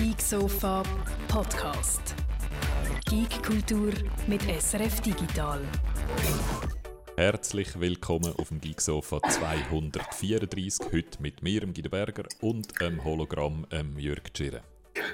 Geek Sofa Podcast. Geek Kultur mit SRF Digital. Herzlich willkommen auf dem Geek Sofa 234. Heute mit mir, Guido Berger, und dem Hologramm ähm, Jörg Tschirren.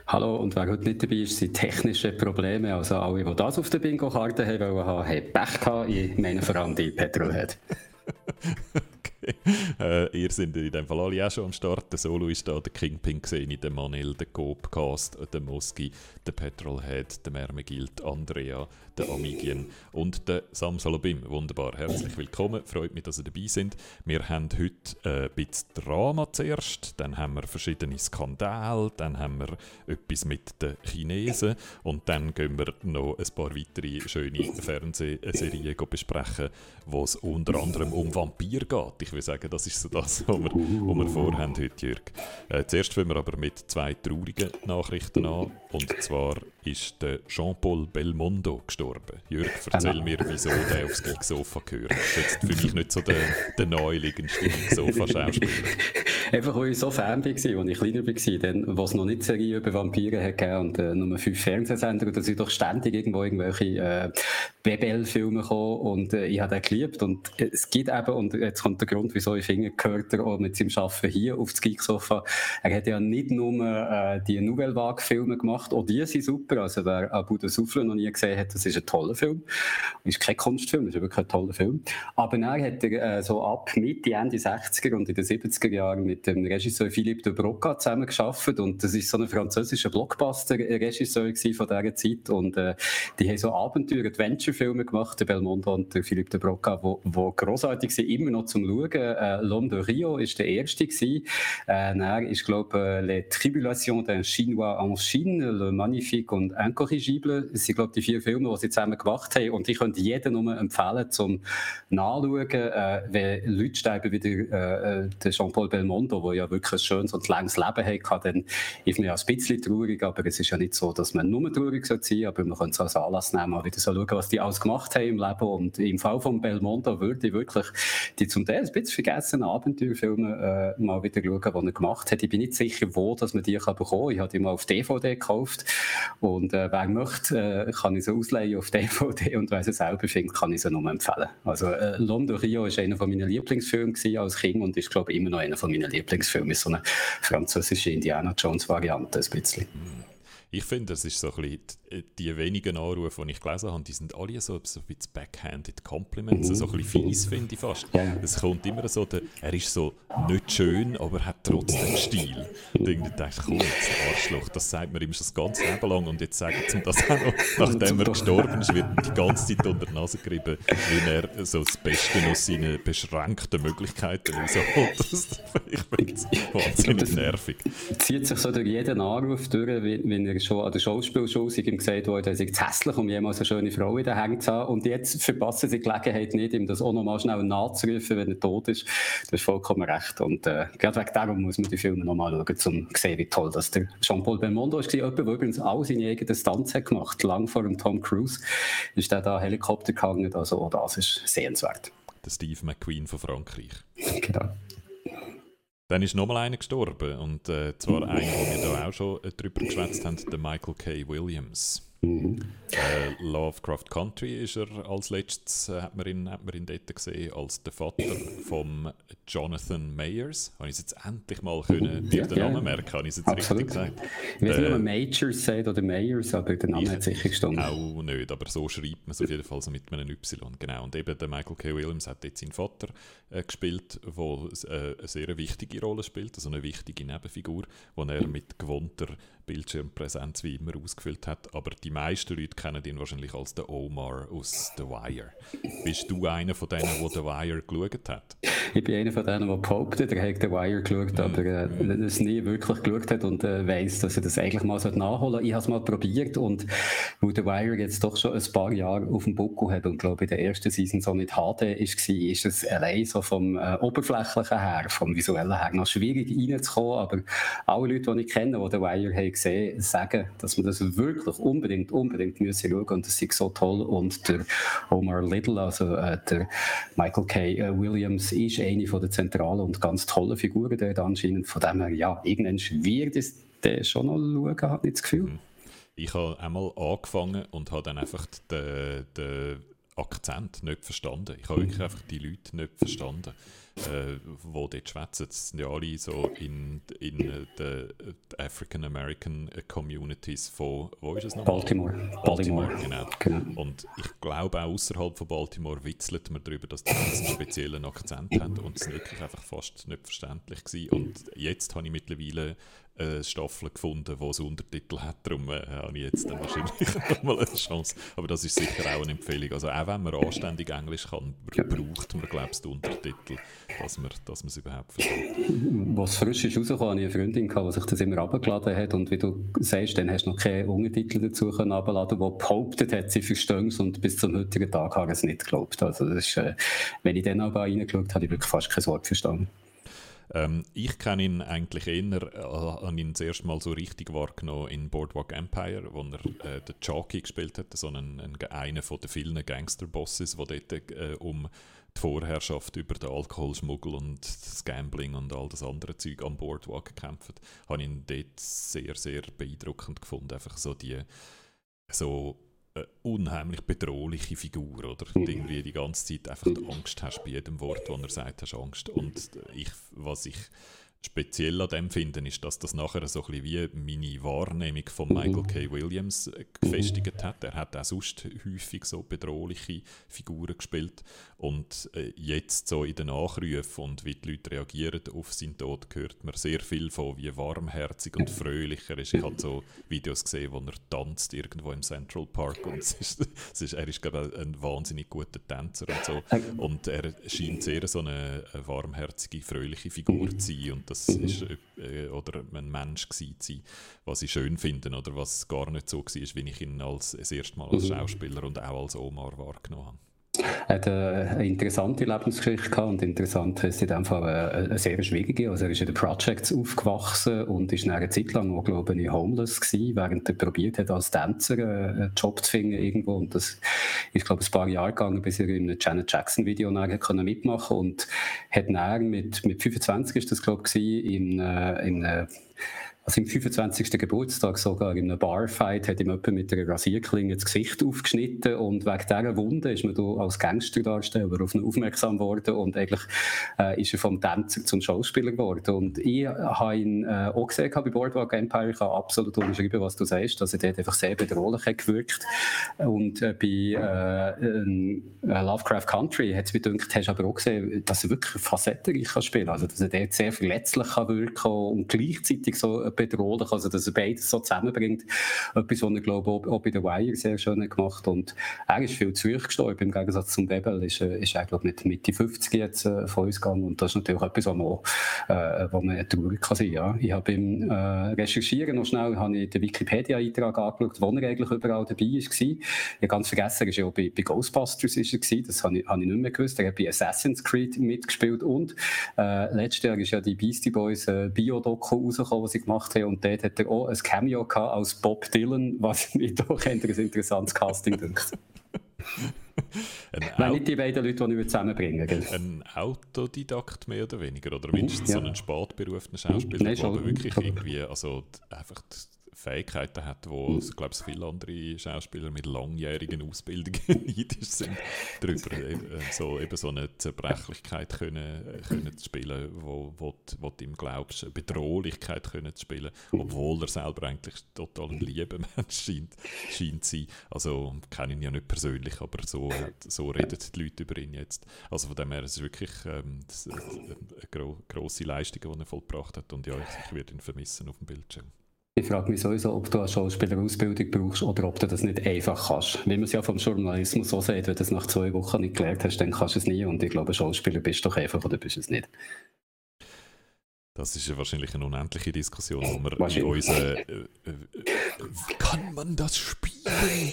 Hallo, und wer heute nicht dabei ist, sind technische Probleme. Also alle, die das auf der Bingo-Karte haben wollen, haben Pech gehabt. Ich meine vor allem die Petrolhead. äh, ihr seid in dem Fall alle auch schon am Start. Der Solo ist da, der Kingpin gesehen, der Manel, der Coopcast, der Moski, der Petrolhead, der Mermegild, Andrea, der Amigien und der Samsalobim. Wunderbar, herzlich willkommen. Freut mich, dass ihr dabei sind. Wir haben heute äh, ein bisschen Drama zuerst, dann haben wir verschiedene Skandale, dann haben wir etwas mit den Chinesen und dann gehen wir noch ein paar weitere schöne Fernsehserien besprechen, wo es unter anderem um Vampir geht. Ich würde sagen, das ist so das, was wir, was wir vorhaben heute, Jürg. Äh, zuerst fangen wir aber mit zwei traurigen Nachrichten an. Und zwar ist der Jean-Paul Belmondo gestorben. Jürg, erzähl mir, wieso der aufs Geeksofa gehört. Das ist jetzt für mich nicht so der, der neuligendste Geeksofa-Schauspieler. Einfach, weil ich so Fan war, als ich kleiner war, dann, wo es noch nicht Serie über Vampire hat gegeben und äh, nur fünf Fernsehsender, und da sind doch ständig irgendwo irgendwelche äh, BBL-Filme gekommen und äh, ich habe den geliebt. Und es gibt eben, und jetzt kommt der Grund, wieso ich finde, gehört er auch mit seinem Arbeiten hier auf das Geeksofa. Er hat ja nicht nur äh, die Nouvelle Vague-Filme gemacht, auch die sind super. Also wer Abu Souffle noch nie gesehen hat, das ist ein toller Film. Ist kein Kunstfilm, ist wirklich ein toller Film. Aber dann hat er äh, so ab Mitte, Ende 60er und in den 70er Jahren mit dem Regisseur Philippe de Broca zusammen geschafft und das ist so ein französischer Blockbuster-Regisseur von dieser Zeit und äh, die haben so Abenteuer-Adventure-Filme gemacht, der Belmondo und der Philippe de Broca, wo, wo großartig sind, immer noch zum Schauen. Äh, L'Homme de Rio ist der erste gewesen. Äh, dann ist glaube äh, Les Tribulations d'un Chinois en Chine, Le Magnifique und Incorrigible. Das sind glaube die vier Filme, die sie zusammen gemacht haben und ich könnte jedem nur empfehlen zum Nachschauen, äh, wenn Leute sterben wie äh, Jean-Paul Belmondo, der ja wirklich ein schönes und langes Leben hatte, dann ist man ja ein bisschen traurig, aber es ist ja nicht so, dass man nur traurig sein sollte, aber man könnte es als Anlass nehmen, mal wieder so schauen, was die alles gemacht haben im Leben und im Fall von Belmondo würde ich wirklich die zum Teil ein bisschen vergessenen Abenteuerfilme äh, mal wieder schauen, die er gemacht hat. Ich bin nicht sicher, wo dass man die kann bekommen kann. Ich habe die mal auf DVD gekauft und äh, wer möchte, äh, kann ich sie ausleihen auf DVD und wer sie selber findet, kann ich sie nur empfehlen. Also äh, London Rio war einer meiner Lieblingsfilme als Kind und ist glaube ich immer noch einer meiner Lieblingsfilme. So eine französische Indiana Jones Variante ein bisschen. Ich finde, das ist so ein bisschen äh, die wenigen Anrufe, die ich gelesen habe, die sind alle so, so ein bisschen backhanded Compliments, mhm. so ein bisschen fies, finde ich fast. Ja. Es kommt immer so, der, er ist so nicht schön, aber hat trotzdem Stil. Und irgendwie denke ich, komm jetzt, Arschloch, das sagt mir immer schon das ganze Leben lang und jetzt sagen sie ihm das auch noch, nachdem er gestorben ist, wird die ganze Zeit unter die Nase gerieben, wie er so das Beste aus seinen beschränkten Möglichkeiten rausholt. ich finde es wahnsinnig nervig. zieht sich so durch jeden Anruf durch, wenn er schon an der Schauspielschule gesagt worden, er sei hässlich, um jemals eine schöne Frau in den Hängen zu haben. Und jetzt verpassen sie die Gelegenheit nicht, ihm das auch nochmal schnell nachzurufen, wenn er tot ist. Das ist vollkommen recht. Und äh, gerade wegen darum muss man die Filme nochmal schauen, um zu sehen, wie toll das der Jean-Paul Belmondo ist. Jemand, der übrigens all seine eigenen Stunts hat gemacht Lang vor dem Tom Cruise ist der da Helikopter gehangen. Also auch das ist sehenswert. Der Steve McQueen von Frankreich. genau. Dann ist nochmal einer gestorben. Und äh, zwar einer, den wir da auch schon äh, drüber geschwätzt haben, der Michael K. Williams. Mhm. Äh, Lovecraft Country ist er als letztes, äh, hat, man ihn, hat man ihn dort gesehen, als der Vater von Jonathan Mayers. Habe ich es jetzt endlich mal können, mhm. ja, den Namen merken? Habe ich es jetzt Absolut. richtig gesagt? Ich weiß nicht, ob man äh, Majors sagt oder Mayers, aber der Name hat sicher gestanden. Auch nicht, aber so schreibt man es auf jeden Fall so mit einem Y. Genau. Und eben der Michael K. Williams hat jetzt seinen Vater äh, gespielt, der äh, eine sehr wichtige Rolle spielt, also eine wichtige Nebenfigur, wo er mit gewohnter Bildschirmpräsenz wie immer ausgefüllt hat. Aber die meisten Leute kennen ihn wahrscheinlich als den Omar aus The Wire. Bist du einer von denen, der The Wire geschaut hat? Ich bin einer von denen, der behauptet, er hat The Wire geschaut, aber äh, es nie wirklich geschaut hat und äh, weiss, dass er das eigentlich mal nachholen sollte. Ich habe es mal probiert und weil The Wire jetzt doch schon ein paar Jahre auf dem Buckel hat und glaube in der ersten Season so nicht HD war, ist es allein so vom äh, Oberflächlichen her, vom Visuellen her noch schwierig reinzukommen, aber alle Leute, die ich kenne, die The Wire haben gesehen, sagen, dass man das wirklich unbedingt, unbedingt müssen schauen und das ist so toll. Und der Omar Little, also äh, der Michael K. Äh, Williams, ist eine von der zentralen und ganz tollen Figuren dort anscheinend. Von dem her, ja, irgendwann wird es den schon noch schauen, habe ich das Gefühl. Mhm. Ich habe einmal angefangen und habe dann einfach den, den Akzent nicht verstanden. Ich habe wirklich einfach die Leute nicht verstanden, äh, die dort schwätzen. Das sind ja alle so in, in äh, den African American Communities von, wo ist es noch? Baltimore. Baltimore, Baltimore. Genau. genau. Und ich glaube auch außerhalb von Baltimore witzelt man darüber, dass die einen speziellen Akzent haben und es wirklich einfach fast nicht verständlich war. Und jetzt habe ich mittlerweile eine Staffel gefunden, die es Untertitel hat. Darum äh, habe ich jetzt dann wahrscheinlich nochmal eine Chance. Aber das ist sicher auch eine Empfehlung. Also auch wenn man anständig Englisch kann, braucht man, glaube ich, die Untertitel, dass man, dass man es überhaupt versteht. Was frisch ist rausgekommen, hatte ich eine Freundin, die sich das immer abgeladen hat und wie du sagst, dann hast du noch keine Untertitel dazu können abladen, die behauptet hat, sie verstehen es und bis zum heutigen Tag habe ich es nicht geglaubt. Also das ist, äh, wenn ich dann aber reingeschaut habe, habe ich wirklich fast kein Wort verstanden. Ähm, ich kenne ihn eigentlich eher, äh, habe ihn das erste Mal so richtig wahrgenommen in Boardwalk Empire, wo er äh, den Chalky gespielt hat, so einen, einen, von den vielen Gangster-Bosses, der dort äh, um die Vorherrschaft über den Alkoholschmuggel und das Gambling und all das andere Zeug am Boardwalk gekämpft. Habe ihn dort sehr, sehr beeindruckend gefunden. Einfach so die so eine unheimlich bedrohliche Figur, oder? Und irgendwie die ganze Zeit einfach Angst hast bei jedem Wort, das er sagt, hast Angst. Und ich, was ich speziell an dem finden, ist, dass das nachher so ein bisschen wie meine Wahrnehmung von Michael mhm. K. Williams äh, gefestigt hat. Er hat auch sonst häufig so bedrohliche Figuren gespielt und äh, jetzt so in den Nachrufen und wie die Leute reagieren auf seinen Tod, hört man sehr viel von, wie warmherzig und fröhlich er ist. Ich habe so Videos gesehen, wo er tanzt irgendwo im Central Park und es ist, es ist, er ist glaube ich ein wahnsinnig guter Tänzer und so und er scheint sehr so eine, eine warmherzige, fröhliche Figur zu sein und das mhm. ist äh, oder ein Mensch zu sein, was ich schön finde oder was gar nicht so war, wie ich ihn als, das erste Mal als mhm. Schauspieler und auch als Omar wahrgenommen habe. Er hat eine interessante Lebensgeschichte gehabt und interessant ist in dem Fall eine, sehr schwierige. Also er ist in den Projects aufgewachsen und ist eine Zeit lang auch, glaube ich, homeless gewesen, während er probiert hat, als Tänzer äh, einen Job zu finden irgendwo. Und das ist, glaube ich, ein paar Jahre gegangen, bis er in einem Janet Jackson Video mitmachen konnte und hat dann mit, mit 25 ist das, glaube ich, in, äh, in, also im 25. Geburtstag sogar in einem Barfight hat ihm jemand mit einer Rasierklinge das Gesicht aufgeschnitten und wegen dieser Wunde ist man da als Gangsterdarsteller auf ihn aufmerksam geworden und eigentlich äh, ist er vom Tänzer zum Schauspieler geworden. Und ich habe ihn äh, auch gesehen bei Boardwalk Empire, ich kann absolut unterschreiben, was du sagst, dass er dort einfach sehr bedrohlich hat gewirkt und äh, bei äh, Lovecraft Country hat es mir gedacht, hast aber auch gesehen, dass er wirklich facettenreich spielen kann, also dass er dort sehr verletzlich kann wirken und gleichzeitig so bedrohlich, also dass er beides so zusammenbringt. Etwas, was er, glaube ich, auch bei The Wire sehr schön gemacht und er ist viel zu früh gestorben, im Gegensatz zum Bebel ist, äh, ist er, glaube ich, mit Mitte 50 jetzt äh, von uns gegangen und das ist natürlich etwas, was man, äh, wo man traurig kann sein ja. Ich habe beim äh, Recherchieren noch schnell habe ich den Wikipedia-Eintrag angeschaut, wo er eigentlich überall dabei war. Ich ganz vergessen, er war ja bei, bei Ghostbusters ist er gewesen, das habe ich, habe ich nicht mehr gewusst. Er hat bei Assassin's Creed mitgespielt und äh, letztes Jahr ist ja die Beastie Boys äh, Bio-Doku rausgekommen, die sie gemacht gemacht haben. Und dort hat er auch ein Cameo gehabt als Bob Dylan, was mir doch ein interessantes Casting dünkt. Wenn nicht die beiden Leute, die ich zusammenbringen würde. Ein Autodidakt mehr oder weniger, oder mindestens ja. so einen spätberufenen Schauspieler, Nein, der wirklich irgendwie, also einfach Fähigkeiten hat, wo mhm. glaube ich, viele andere Schauspieler mit langjährigen Ausbildungen neidisch sind, darüber äh, so, eben so eine Zerbrechlichkeit können, können zu spielen, wo, wo, wo du ihm glaubst, eine Bedrohlichkeit können zu spielen, obwohl er selber eigentlich total ein lieber Mensch scheint, scheint zu sein. Also kenne ihn ja nicht persönlich, aber so, so reden die Leute über ihn jetzt. Also von dem her, es ist wirklich ähm, eine gro grosse Leistung, die er vollbracht hat und ja, ich, ich werde ihn vermissen auf dem Bildschirm. Ich frage mich sowieso, ob du eine Schauspielerausbildung brauchst oder ob du das nicht einfach kannst. Wie man es ja vom Journalismus so sagt, wenn du es nach zwei Wochen nicht gelernt hast, dann kannst du es nie. Und ich glaube, Schauspieler bist du doch einfach oder bist es nicht. Das ist ja wahrscheinlich eine unendliche Diskussion, wo wir in unseren äh, äh, Kann man das spielen?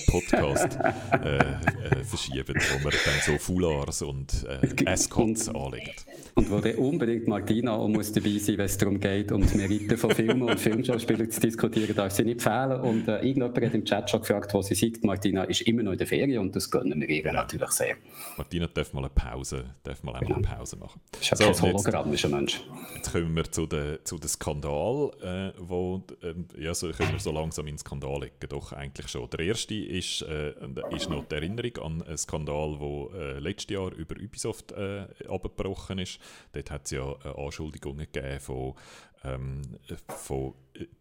Podcast äh, äh, verschieben, wo man dann so Foulards und äh, Escorts anlegt. und wo dann unbedingt Martina auch muss dabei sein, wenn es darum geht, um die Meriten von Filmen und Filmschauspielern zu diskutieren, darf sie nicht fehlen. Und äh, irgendjemand hat im Chat schon gefragt, wo sie sagt, Martina ist immer noch in der Ferien und das gönnen wir ihr natürlich sehr. Martina darf mal eine Pause, darf mal einmal eine Pause machen. Ist ja so, kein hologrammischer Mensch. Jetzt kommen wir zu den zu den Skandal, äh, wo, äh, ja, so können wir so langsam in den Skandal legen, doch eigentlich schon. Der erste ist, äh, ist noch die Erinnerung an einen Skandal, der äh, letztes Jahr über Ubisoft äh, abgebrochen ist. Dort hat es ja äh, Anschuldigungen gegeben von, ähm, von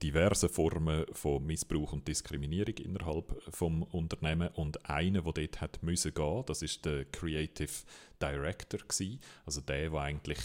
diversen Formen von Missbrauch und Diskriminierung innerhalb vom Unternehmen und einer, der dort hat müssen gehen, das ist der Creative Director gewesen, also der, der eigentlich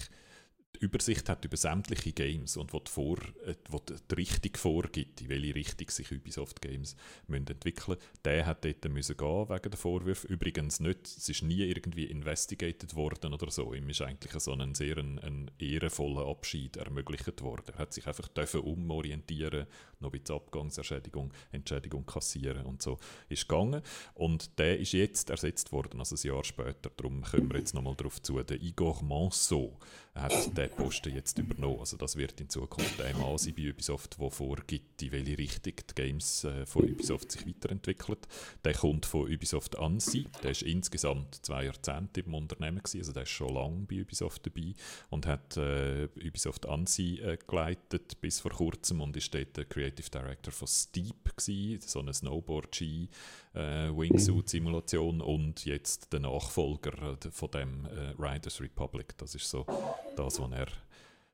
die Übersicht hat über sämtliche Games und wo die, Vor, äh, wo die Richtung vorgibt, in welche Richtung sich Ubisoft Games müssen entwickeln müssen, der hat dort müssen gehen wegen der Vorwürfe. Übrigens nicht, es ist nie irgendwie investigated worden oder so. Ihm ist eigentlich so ein sehr ein, ein ehrenvoller Abschied ermöglicht worden. Er hat sich einfach dürfen umorientieren, noch ein bisschen Abgangsentschädigung Entschädigung kassieren und so ist gegangen. Und der ist jetzt ersetzt worden, also ein Jahr später. Darum kommen wir jetzt nochmal darauf zu. Der Igor Manso hat den Posten jetzt übernommen. Also das wird in Zukunft der Mann sein bei Ubisoft, der vorgibt, in welche Richtung die Games äh, von Ubisoft sich weiterentwickeln. Der kommt von Ubisoft Ansi. Der ist insgesamt zwei Jahrzehnte im Unternehmen gewesen, also der ist schon lange bei Ubisoft dabei und hat äh, Ubisoft Ansi äh, geleitet bis vor kurzem und ist dort der Creative Director von Steep gewesen, so eine Snowboard-Ski äh, und jetzt der Nachfolger äh, von dem äh, Riders Republic. Das ist so das, was er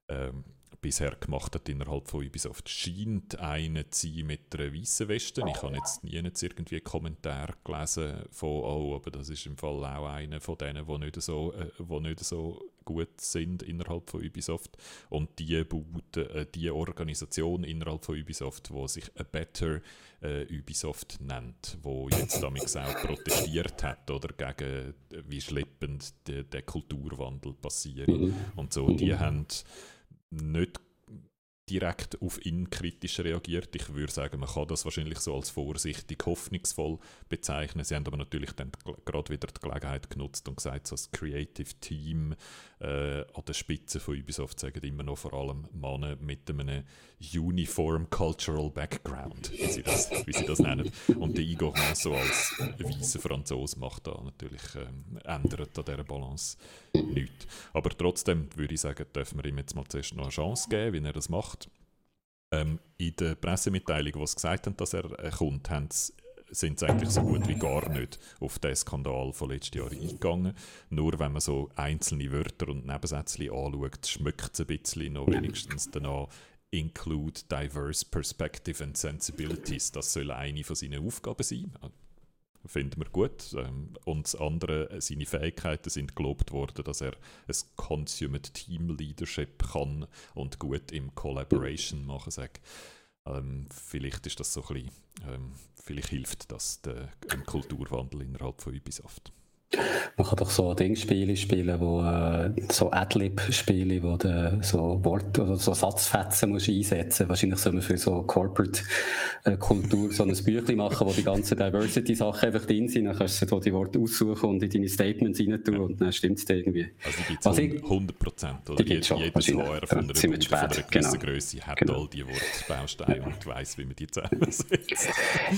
ähm, bisher gemacht hat innerhalb von Ubisoft. Scheint eine zu sein mit einer weißen Weste. Ich habe jetzt nie irgendwie einen Kommentar gelesen von, oh, aber das ist im Fall auch einer von denen, die nicht so, äh, nicht so gut sind innerhalb von Ubisoft. Und die, Bude, äh, die Organisation innerhalb von Ubisoft, die sich A Better äh, Ubisoft nennt, wo jetzt damals auch protestiert hat oder gegen äh, wie schleppend der, der Kulturwandel passiert mhm. und so. Die mhm. haben nicht direkt auf ihn kritisch reagiert. Ich würde sagen, man kann das wahrscheinlich so als vorsichtig hoffnungsvoll bezeichnen. Sie haben aber natürlich dann gerade wieder die Gelegenheit genutzt und gesagt, so das Creative Team äh, an der Spitze von Ubisoft sagen immer noch vor allem Männer mit einem Uniform Cultural Background, wie sie das, wie sie das nennen. Und der Igor so als weißer Franzose macht da natürlich, ähm, ändert an dieser Balance nichts. Aber trotzdem würde ich sagen, dürfen wir ihm jetzt mal zuerst noch eine Chance geben, wie er das macht. Ähm, in der Pressemitteilung, wo gesagt haben, dass er äh, kommt, haben sie sind sie eigentlich so gut wie gar nicht auf den Skandal von letzten Jahr eingegangen. Nur wenn man so einzelne Wörter und Nebensätze anschaut, schmeckt es ein bisschen noch wenigstens danach. Include diverse perspective and sensibilities. Das soll eine von seinen Aufgaben sein. Finden wir gut. Ähm, und das andere, äh, seine Fähigkeiten sind gelobt worden, dass er ein Consummate Team Leadership kann und gut im Collaboration machen sagt. Ähm, vielleicht ist das so ein bisschen, ähm, vielleicht hilft das dem Kulturwandel innerhalb von Ubisoft. Man kann doch so Dingspiele spielen, wo, äh, so Adlib-Spiele, wo du so Wort- oder so Satzfetzen musst einsetzen Wahrscheinlich soll man für so Corporate-Kultur äh, so ein Büchlein machen, wo die ganzen Diversity-Sachen einfach drin sind. Dann kannst du die Worte aussuchen und in deine Statements rein tun ja. und dann stimmt es irgendwie. Also die gibt es 100 Prozent. Oder? Die gibt's schon, jedes HR von, einer, von, von einer gewissen genau. Größe hat genau. all die Wortbausteine und weiss, wie man die zusammensetzt.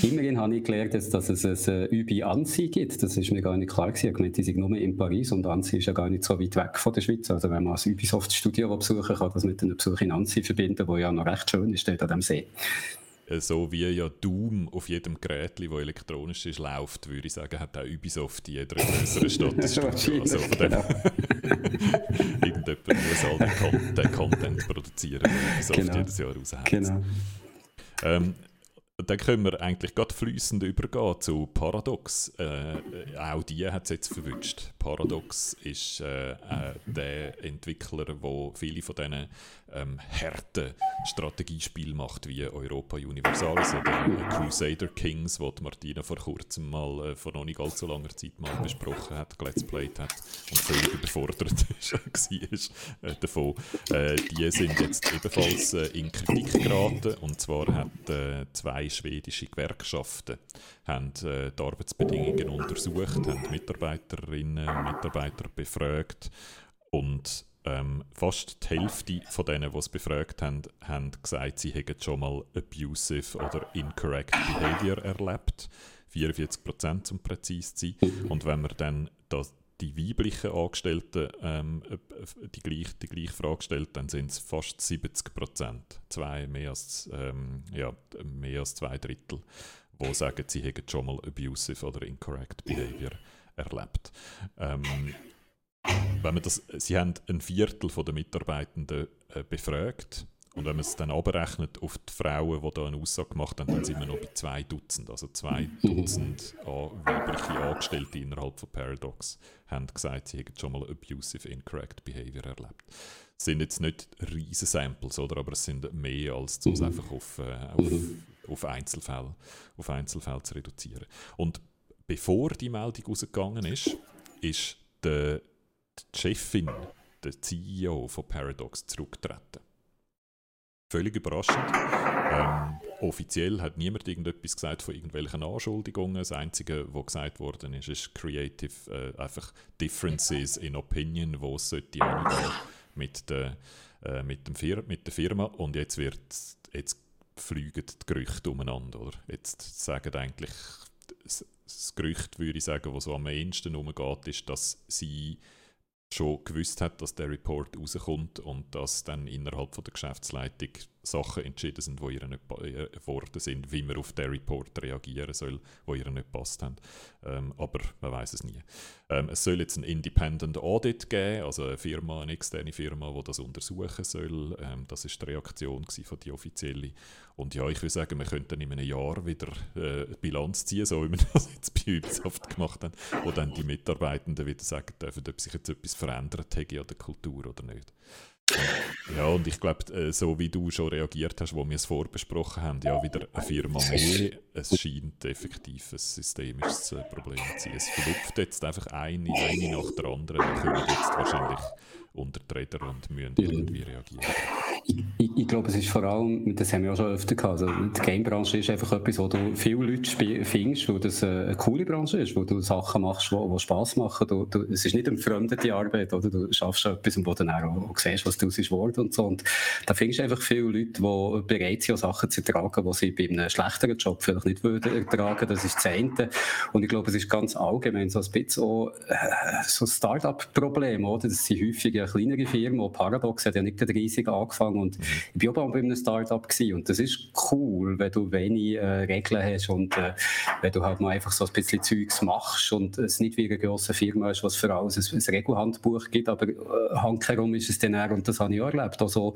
Immerhin habe ich gelernt, dass es ein Übi Ansi gibt. Das ist mir gar nicht klar gewesen. Ich gemeint, die sind nur in Paris und Annecy ist ja gar nicht so weit weg von der Schweiz. Also wenn man ein Ubisoft-Studio besuchen kann, das mit einem Besuch in Annecy verbinden, wo ja noch recht schön ist, dort an dem See. Äh, so wie ja Doom auf jedem Gerät, das elektronisch ist, läuft, würde ich sagen, hat auch Ubisoft in jeder größeren Stadt ein Studio. Also von dem genau. Irgendjemand muss all den, den Content produzieren, den Ubisoft genau. jedes Jahr raushaut. Genau. Ähm, dann können wir eigentlich gerade fließend übergehen zu Paradox. Äh, auch die hat es jetzt verwünscht. Paradox ist äh, äh, der Entwickler, der viele von diesen ähm, harten Strategiespielen macht, wie Europa Universalis oder Crusader Kings, wo Martina vor kurzem mal, äh, vor noch nicht allzu langer Zeit mal besprochen hat, Let's Played hat und völlig überfordert war äh, davon. Äh, die sind jetzt ebenfalls äh, in Kritik geraten und zwar hat äh, zwei schwedische Gewerkschaften haben, äh, die Arbeitsbedingungen untersucht, haben Mitarbeiterinnen und Mitarbeiter befragt und ähm, fast die Hälfte von denen, die es befragt haben, haben gesagt, sie hätten schon mal abusive oder incorrect behavior erlebt. 44% zum präzise zu sein. Und wenn man dann das, die weiblichen Angestellten ähm, die, gleiche, die gleiche Frage stellt, dann sind es fast 70% Zwei, mehr, als, ähm, ja, mehr als zwei Drittel, die sagen, sie hätten schon mal abusive oder incorrect behavior erlebt. Ähm, wenn man das, sie haben ein Viertel der Mitarbeitenden äh, befragt und wenn man es dann abrechnet auf die Frauen, die da eine Aussage gemacht haben, dann sind wir noch bei zwei Dutzend. Also zwei Dutzend weibliche Angestellte innerhalb von Paradox haben gesagt, sie hätten schon mal abusive, incorrect behavior erlebt. Das sind jetzt nicht riesen Samples, oder? aber es sind mehr, als um es mhm. einfach auf, äh, auf, auf, Einzelfälle, auf Einzelfälle zu reduzieren. Und bevor die Meldung rausgegangen ist, ist die, die Chefin, der CEO von Paradox, zurückgetreten. Völlig überraschend. Ähm, offiziell hat niemand irgendetwas gesagt von irgendwelchen Anschuldigungen. Das Einzige, was gesagt worden ist, ist Creative, äh, einfach Differences in Opinion, wo es sollte mit der, äh, mit, dem Fir mit der Firma. Und jetzt wird jetzt fliegen die Gerüchte umeinander. Oder? Jetzt sagen eigentlich das, das Gerücht, würde ich sagen, was so am ehesten umgeht, ist, dass sie schon gewusst hat, dass der Report rauskommt und dass dann innerhalb von der Geschäftsleitung Sachen entschieden sind, die ihr nicht geworden sind, wie man auf den Report reagieren soll, wo ihr nicht passt haben. Ähm, aber man weiß es nie. Ähm, es soll jetzt ein Independent Audit geben, also eine Firma, eine externe Firma, die das untersuchen soll. Ähm, das ist die Reaktion von die offizielle. Und ja, ich würde sagen, wir könnten in einem Jahr wieder äh, Bilanz ziehen, so wie wir das jetzt bei Ubisoft gemacht haben, wo dann die Mitarbeitenden wieder sagen dürfen, ob sich jetzt etwas verändert hat an der Kultur oder nicht. Ja, und ich glaube, äh, so wie du schon reagiert hast, wo wir es vorbesprochen haben, ja, wieder eine Firma mehr, es scheint effektiv ein systemisches äh, Problem zu sein. Es verlupft jetzt einfach eine, eine nach der anderen, die kommen jetzt wahrscheinlich unter die Räder und müssen irgendwie reagieren. Ich, ich, ich, glaube, es ist vor allem, das haben wir auch schon öfter gehabt, also die Game-Branche ist einfach etwas, wo du viele Leute findest, wo das eine coole Branche ist, wo du Sachen machst, die, die Spass machen. Du, du, es ist nicht eine fremde Arbeit, oder? du schaffst etwas, wo du dann auch, auch siehst, was daraus ist geworden und so. Und da findest du einfach viele Leute, die bereit sind, Sachen zu tragen, die sie bei einem schlechteren Job vielleicht nicht würden ertragen. Das ist das eine. Und ich glaube, es ist ganz allgemein so ein bisschen auch, äh, so ein Start-up-Problem, oder? Das sind häufig kleinere Firmen, auch Paradox hat ja nicht riesig angefangen und mhm. ich war auch bei einem Start-up und das ist cool, wenn du wenig äh, Regeln hast und äh, wenn du halt mal einfach so ein bisschen Zeugs machst und es nicht wie eine grosse Firma ist, was für alles ein, ein Regelhandbuch gibt, aber äh, handherum ist es dann auch, und das habe ich auch erlebt, also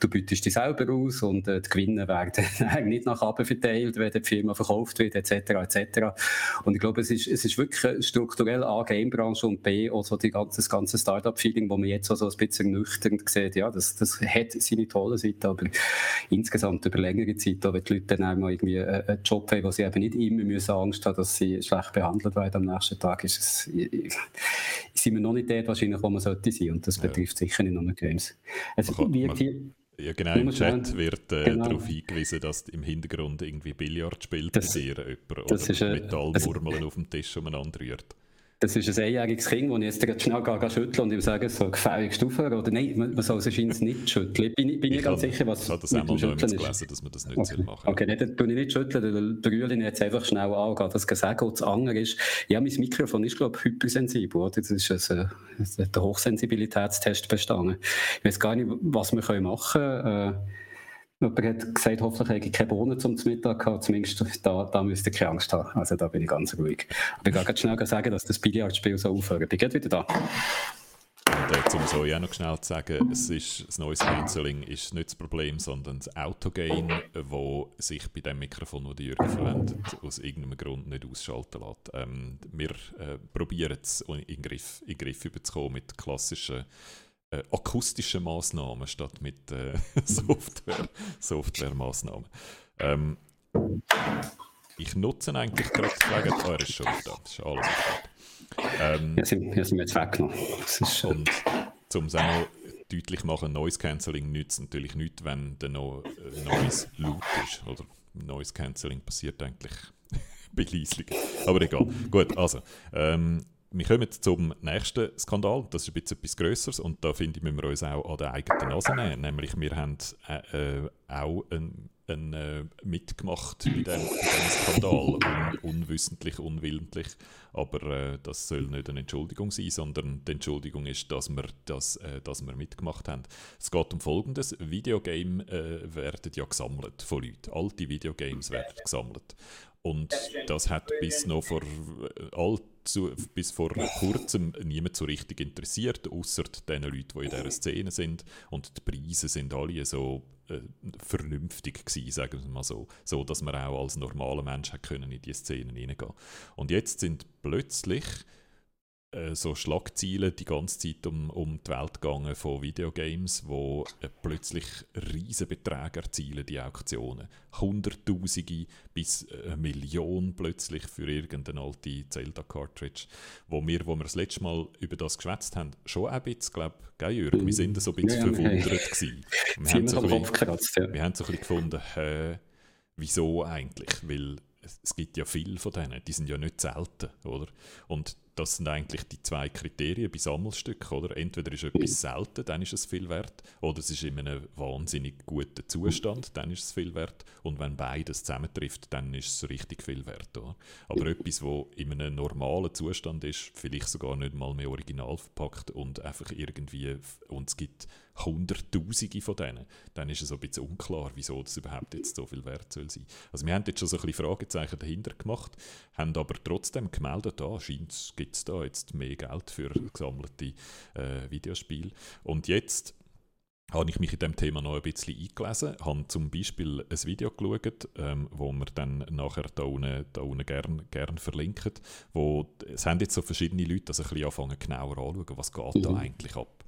du bietest dich selber aus und äh, die Gewinne werden nicht nach oben verteilt, wenn die Firma verkauft wird, etc., etc. Und ich glaube, es ist, es ist wirklich strukturell A, Gamebranche und B, also die ganze, das ganze Startup-Feeling, wo man jetzt so ein bisschen nüchtern sieht, ja, das, das hat seine tolle Seite, aber insgesamt über längere Zeit, wenn die Leute dann auch mal irgendwie einen Job haben, wo sie eben nicht immer müssen Angst haben, dass sie schlecht behandelt werden am nächsten Tag, ist es, sind wir noch nicht dort wahrscheinlich, wo man sollte sein und das ja. betrifft sicher nicht nur Games. Also, man, wie, man, ja, genau, im Chat wird äh, genau. darauf hingewiesen, dass im Hintergrund irgendwie Billard spielt das, bei dir jemand oder ist, Metallmurmeln auf dem Tisch umeinander rührt. Das ist ein einjähriges Kind, das ich jetzt gerade schnell gehe, schütteln und ihm sage, so gefährlich aufhören. Oder nein, man soll es anscheinend nicht schütteln. Bin, bin ich, ich ganz sicher, was das einmal noch gelesen, dass man das nicht okay. machen Okay, nein, dann tue ich nicht schütteln, dann brülle ich jetzt einfach schnell an, das sagen. Und das andere ist, ja, mein Mikrofon ist, glaube ich, hypersensibel. Oder? Das ist ein, ein, ein Hochsensibilitätstest bestanden. Ich weiß gar nicht, was wir machen können. Äh, Jemand hat gesagt, hoffentlich habe ich keine Bohnen zum Mittag gehabt. Zumindest da, da müsst ihr keine Angst haben. Also da bin ich ganz ruhig. Aber ich kann ganz schnell sagen, dass das Billardspiel so aufhört. Ich bin wieder da. Und äh, um so ja noch schnell zu sagen, es ist, das Noise Cancelling ist nicht das Problem, sondern das Autogain, das sich bei dem Mikrofon, das Jürgen verwendet, aus irgendeinem Grund nicht ausschalten lässt. Ähm, wir äh, probieren es in den Griff, in Griff überzukommen mit klassischen äh, akustische Maßnahmen statt mit äh, Software, Software-Maßnahmen. Ähm, ich nutze eigentlich gerade die Frage, oh, ist schon da, das ist alles ähm, ja, sind, ja, sind wir jetzt weggenommen. Und um es auch deutlich machen, Noise Cancelling nützt natürlich nicht, wenn der no äh, Noise laut ist. Oder Noise Cancelling passiert eigentlich bei Leisling. Aber egal. Gut, also. Ähm, wir kommen zum nächsten Skandal. Das ist ein bisschen etwas Größeres und da finde ich, müssen wir uns auch an der eigenen Nase nehmen. Nämlich, wir haben äh, äh, auch ein, ein, äh, mitgemacht bei diesem Skandal. Un, unwissentlich, unwillentlich. Aber äh, das soll nicht eine Entschuldigung sein, sondern die Entschuldigung ist, dass wir, das, äh, dass wir mitgemacht haben. Es geht um Folgendes. Videogame äh, werden ja gesammelt von Leuten. Alte Videogames werden gesammelt. Und das hat bis noch vor allzu, bis vor kurzem niemand so richtig interessiert, außer den Leuten, die in dieser Szene sind. Und die Preise sind alle so äh, vernünftig gewesen, sagen wir mal so. So, dass man auch als normaler Mensch können in diese Szenen hineingehen Und jetzt sind plötzlich äh, so Schlagzeilen die ganze Zeit um, um die Welt gegangen von Videogames, wo äh, plötzlich riesige Beträge erzielen, die Auktionen. Hunderttausende bis äh, eine Million plötzlich für irgendeine alte Zelda-Cartridge. Wo wir, wo wir das letzte Mal über das geschwätzt haben, schon ein bisschen, glaube ich, Jürg? Wir sind so ein bisschen ja, verwundert gewesen. Wir haben, so ein bisschen, ja. wir haben so ein bisschen gefunden, hä, wieso eigentlich? Weil es gibt ja viele von denen, die sind ja nicht selten, oder? Und das sind eigentlich die zwei Kriterien bei Sammelstücken, oder? Entweder ist etwas selten, dann ist es viel wert, oder es ist in einem wahnsinnig guten Zustand, dann ist es viel wert. Und wenn beides zusammentrifft, dann ist es richtig viel wert, oder? Aber etwas, wo in einem normalen Zustand ist, vielleicht sogar nicht mal mehr original verpackt und einfach irgendwie, und es gibt Hunderttausende von denen, dann ist es ein bisschen unklar, wieso das überhaupt jetzt so viel wert soll sein. Also wir haben jetzt schon so ein bisschen Fragezeichen dahinter gemacht, haben aber trotzdem gemeldet, da ah, scheint gibt es da jetzt mehr Geld für gesammelte äh, Videospiele. Und jetzt habe ich mich in dem Thema noch ein bisschen eingelesen, habe zum Beispiel ein Video geschaut, ähm, wo wir dann nachher da unten, da unten gern, gern verlinken, wo es haben jetzt so verschiedene Leute das ein bisschen anfangen genauer anzuschauen, was geht mhm. da eigentlich ab.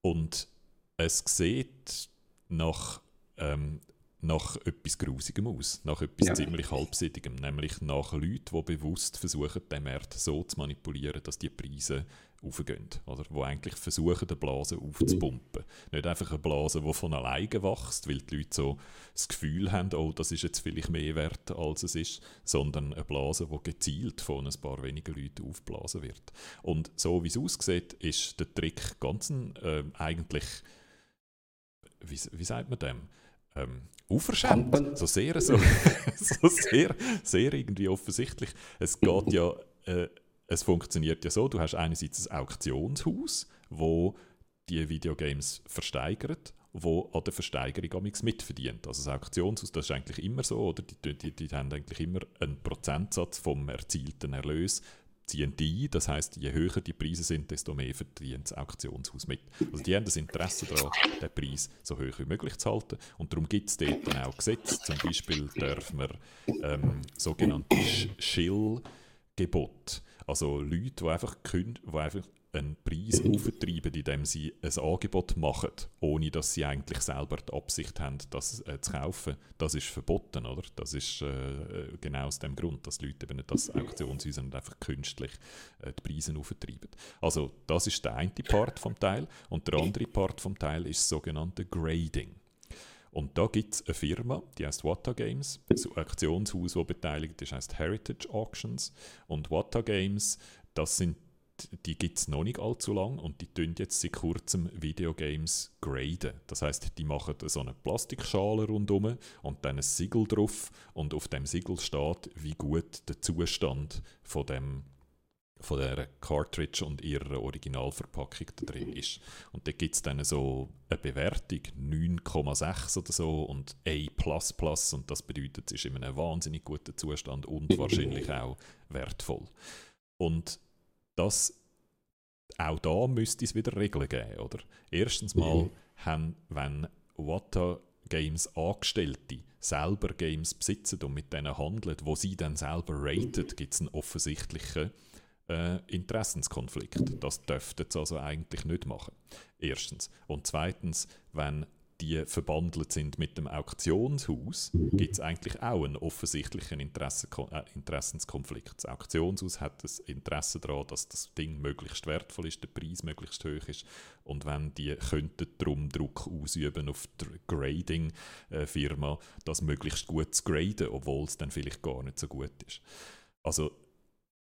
Und es sieht nach, ähm, nach etwas Grusigem aus, nach etwas ja. ziemlich Halbsittigem, nämlich nach Leuten, die bewusst versuchen, den Markt so zu manipulieren, dass die Preise aufgehen, oder? Die eigentlich versuchen, eine Blase aufzupumpen. Mhm. Nicht einfach eine Blase, die von alleine wächst, weil die Leute so das Gefühl haben, oh, das ist jetzt vielleicht mehr wert, als es ist, sondern eine Blase, die gezielt von ein paar wenigen Leuten aufblasen wird. Und so wie es aussieht, ist der Trick ganz äh, eigentlich wie, wie sagt man dem? Ähm, Uverschämt. So sehr, so, so sehr, sehr irgendwie offensichtlich. Es geht ja, äh, es funktioniert ja so, du hast einerseits ein Auktionshaus, wo die Videogames versteigert, wo an der Versteigerung mitverdient. Also das Auktionshaus, das ist eigentlich immer so, oder? Die, die, die haben eigentlich immer einen Prozentsatz vom erzielten Erlös ziehen die. Das heißt, je höher die Preise sind, desto mehr verdient das Auktionshaus mit. Also die haben das Interesse daran, den Preis so hoch wie möglich zu halten. Und darum gibt es dort dann auch Gesetze. Zum Beispiel dürfen wir ähm, sogenannte Schill-Gebote, also Leute, die einfach, können, die einfach einen Preis auftreiben, indem sie ein Angebot machen, ohne dass sie eigentlich selber die Absicht haben, das äh, zu kaufen. Das ist verboten, oder? Das ist äh, genau aus dem Grund, dass Leute eben nicht das Auktionshäuser und einfach künstlich äh, die Preise auftreiben. Also das ist der eine Part vom Teil und der andere Part vom Teil ist das sogenannte Grading. Und da gibt es eine Firma, die heißt Wata Games, ein Auktionshaus, das beteiligt ist, heißt Heritage Auctions. Und Wata Games, das sind die gibt es noch nicht allzu lang und die tun jetzt seit kurzem Videogames graden. Das heißt, die machen so eine Plastikschale rundum und dann ein Siegel drauf und auf dem Siegel steht, wie gut der Zustand von dem von der Cartridge und ihrer Originalverpackung da drin ist. Und da gibt es dann so eine Bewertung, 9,6 oder so und A++, und das bedeutet, es ist in einem wahnsinnig guten Zustand und wahrscheinlich auch wertvoll. Und dass auch da müsste es wieder Regeln geben, oder? Erstens mal, mhm. haben, wenn Wata Games Angestellte selber Games besitzen und mit denen handeln, wo sie dann selber raten, gibt es einen offensichtlichen äh, Interessenskonflikt. Das dürften sie also eigentlich nicht machen. Erstens. Und zweitens, wenn die verbandelt sind mit dem Auktionshaus, gibt es eigentlich auch einen offensichtlichen Interesse, äh, Interessenskonflikt. Das Auktionshaus hat das Interesse daran, dass das Ding möglichst wertvoll ist, der Preis möglichst hoch ist und wenn die könnten darum Druck ausüben auf die Grading-Firma, äh, das möglichst gut zu graden, obwohl es dann vielleicht gar nicht so gut ist. Also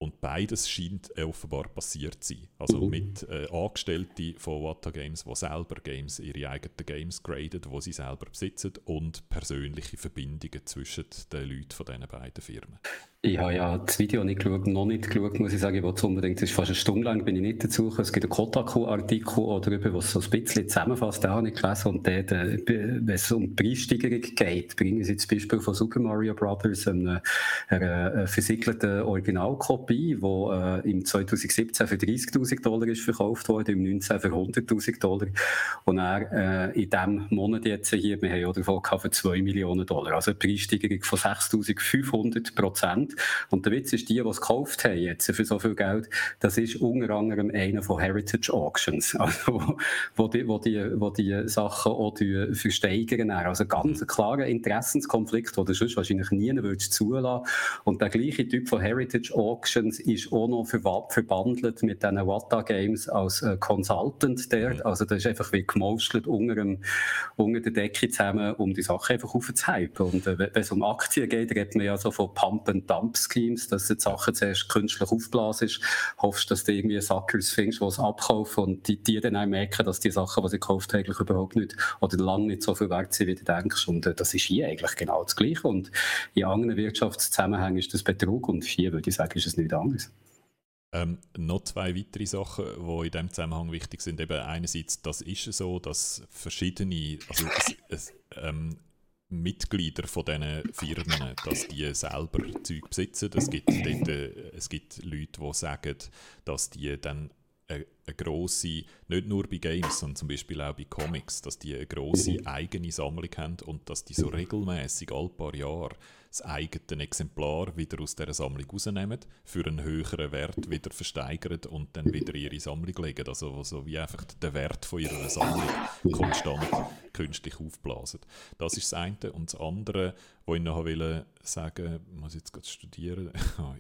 Und beides scheint offenbar passiert zu sein. Also mhm. mit äh, Angestellten von Wata Games, die selber Games, ihre eigenen Games graden, die sie selber besitzen und persönliche Verbindungen zwischen den Leuten von diesen beiden Firmen. Ich habe ja das Video nicht geschaut, noch nicht geschaut, muss ich sagen. Ich wollte unbedingt, es ist fast eine Stunde lang, bin ich nicht dazu. Es gibt einen Kotaku-Artikel darüber, was so ein bisschen zusammenfasst, den habe ich gelesen. Und dort, äh, wenn es um die Preissteigerung geht, bringen sie das Beispiel von Super Mario Brothers, einer, einer versiegelten Originalkopie, die äh, im 2017 für 30.000 Dollar ist verkauft wurde, im 19 für 100.000 Dollar. Und er äh, in diesem Monat jetzt hier, wir haben ja davon gehabt, für 2 Millionen Dollar. Also eine Preissteigerung von 6.500 Prozent. Prozent. Und der Witz ist, die, die es gekauft haben jetzt für so viel Geld, das ist unter anderem einer von Heritage Auctions, also wo, die, wo, die, wo die Sachen auch versteigern. Also ganz ein klarer Interessenskonflikt, den du sonst wahrscheinlich nie würdest zulassen. Und der gleiche Typ von Heritage Auctions ist auch noch verbandelt mit diesen Wata Games als äh, Consultant dort. Mhm. Also das ist einfach wie gemauschelt unter, dem, unter der Decke zusammen, um die Sache einfach aufzuhypen. Und äh, wenn es um Aktien geht, redet man ja so von Pump and Dump-Schemes, dass du die Sachen zuerst künstlich aufblasest, hoffst, dass du irgendwie Suckers findest, die es abkaufen und die, die dann auch merken, dass die Sachen, die sie gekauft haben, eigentlich überhaupt nicht oder lange nicht so viel wert sind, wie du denkst. Und äh, das ist hier eigentlich genau das Gleiche. Und in anderen Wirtschaftszusammenhängen ist das Betrug und hier würde ich sagen, ist es nichts anderes. Ähm, noch zwei weitere Sachen, die in diesem Zusammenhang wichtig sind. Eben einerseits, das ist so, dass verschiedene, also es, es, ähm, Mitglieder von diesen Firmen, dass die selber Zeug besitzen. Es gibt, dort, äh, es gibt Leute, die sagen, dass die dann eine, grosse, nicht nur bei Games, sondern zum Beispiel auch bei Comics, dass die eine grosse eigene Sammlung haben und dass die so regelmäßig alle paar Jahre das eigene Exemplar wieder aus dieser Sammlung rausnehmen, für einen höheren Wert wieder versteigern und dann wieder in ihre Sammlung legen. Also so wie einfach den Wert von ihrer Sammlung konstant künstlich aufblasen. Das ist das eine. Und das andere, was ich noch wollte sagen, muss ich jetzt gerade studieren,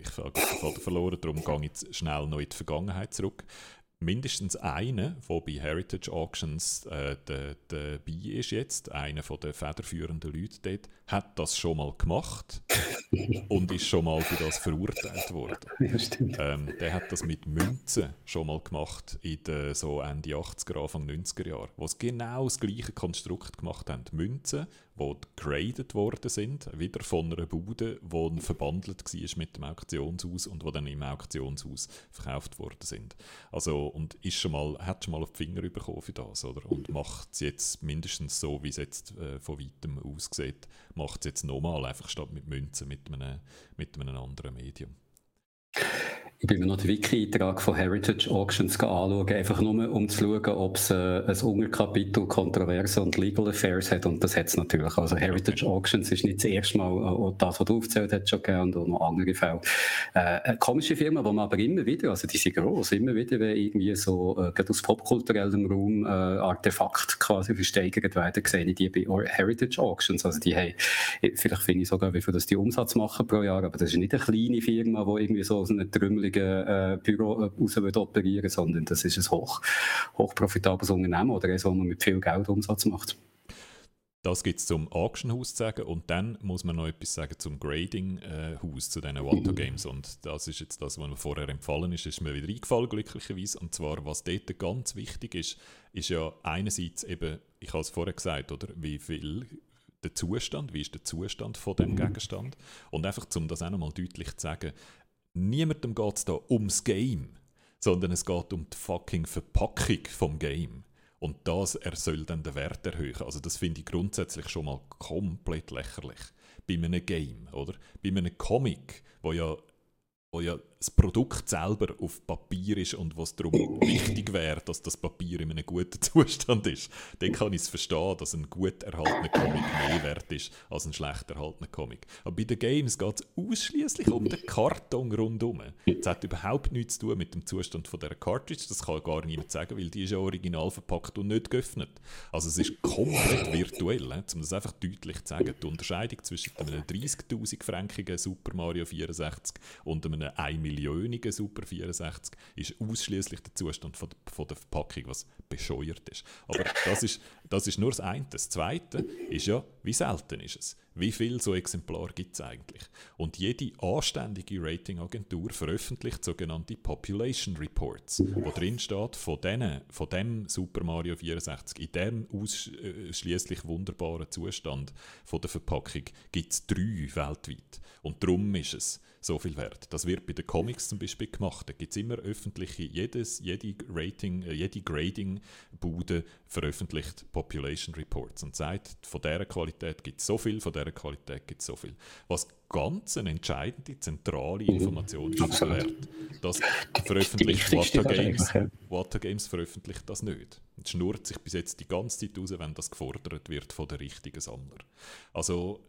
ich habe gerade verloren, darum gehe ich jetzt schnell noch in die Vergangenheit zurück mindestens einer, der bei Heritage Auctions äh, dabei ist jetzt, einer der federführenden Leute dort, hat das schon mal gemacht und ist schon mal für das verurteilt worden. Ja, ähm, der hat das mit Münzen schon mal gemacht in den so Ende 80er, Anfang 90er Jahre, wo sie genau das gleiche Konstrukt gemacht haben. Münzen, die graded worden sind, wieder von einer Bude, die verbandelt war mit dem Auktionshaus und die dann im Auktionshaus verkauft worden sind. Also, und ist schon mal, hat schon mal auf die Finger bekommen für das, oder? Und macht es jetzt mindestens so, wie es jetzt äh, von weitem aussieht, macht es jetzt nochmal, einfach statt mit Münzen, mit einem, mit einem anderen Medium. Ich bin mir noch den Wiki-Eintrag von Heritage Auctions anschauen, einfach nur um zu schauen, ob es äh, ein Unterkapitel Kontroverse und Legal Affairs hat. Und das hat es natürlich. Also Heritage Auctions ist nicht das erste Mal, äh, das, was du aufgezählt hast, schon gegeben und noch andere Fälle. Äh, eine komische Firma, die man aber immer wieder, also die sind gross, immer wieder, wenn irgendwie so, äh, gerade aus popkulturellem Raum, äh, Artefakt quasi versteigert werden, sehe ich die bei Heritage Auctions. Also die haben, vielleicht finde ich sogar, wie viel das die Umsatz machen pro Jahr, aber das ist nicht eine kleine Firma, die irgendwie so aus einer Trümmel äh, Büro äh, raus operieren sondern das ist ein hoch, hochprofitables Unternehmen oder eins, wo man mit viel Geld Umsatz macht. Das gibt es zum Auction-Haus zu sagen und dann muss man noch etwas sagen zum Grading-Haus, äh, zu diesen Watto Games und das ist jetzt das, was mir vorher empfallen ist, ist mir wieder eingefallen glücklicherweise. Und zwar, was dort ganz wichtig ist, ist ja einerseits eben, ich habe es vorher gesagt, oder, wie viel der Zustand, wie ist der Zustand von dem Gegenstand? Und einfach, um das auch nochmal deutlich zu sagen, niemandem geht es da ums Game, sondern es geht um die fucking Verpackung vom Game. Und das er soll dann den Wert erhöhen. Also das finde ich grundsätzlich schon mal komplett lächerlich. Bei einem Game, oder? Bei einem Comic, wo ja wo ja das Produkt selber auf Papier ist und was darum wichtig wäre, dass das Papier in einem guten Zustand ist, dann kann ich es verstehen, dass ein gut erhaltener Comic mehr wert ist als ein schlecht erhaltener Comic. Aber bei den Games geht es ausschließlich um den Karton rundherum. Es hat überhaupt nichts zu tun mit dem Zustand von der Cartridge, das kann gar niemand sagen, weil die ist ja original verpackt und nicht geöffnet. Also es ist komplett virtuell, um das einfach deutlich zu sagen. Die Unterscheidung zwischen einem 30'000 frankigen Super Mario 64 und einem 1 Millionigen Super 64 ist ausschließlich der Zustand von, von der Verpackung, was bescheuert ist. Aber das ist, das ist nur das eine. Das zweite ist ja, wie selten ist es? Wie viele so Exemplare gibt es eigentlich? Und jede anständige Ratingagentur veröffentlicht sogenannte Population Reports, wo drin steht, von, denen, von dem Super Mario 64, in dem ausschließlich wunderbaren Zustand von der Verpackung, gibt es drei weltweit. Und darum ist es so viel wert. Das wird bei den Comics zum Beispiel gemacht. Da gibt es immer öffentliche, jedes, jede Rating, äh, jede Grading-Bude veröffentlicht Population Reports und sagt, von dieser Qualität gibt es so viel, von dieser Qualität gibt es so viel. Was ganz eine entscheidende, zentrale mhm. Information ist Wert. Das veröffentlicht Wata Games. Wata Games veröffentlicht das nicht. Es schnurrt sich bis jetzt die ganze Zeit raus, wenn das gefordert wird von den richtigen Sammlern. Also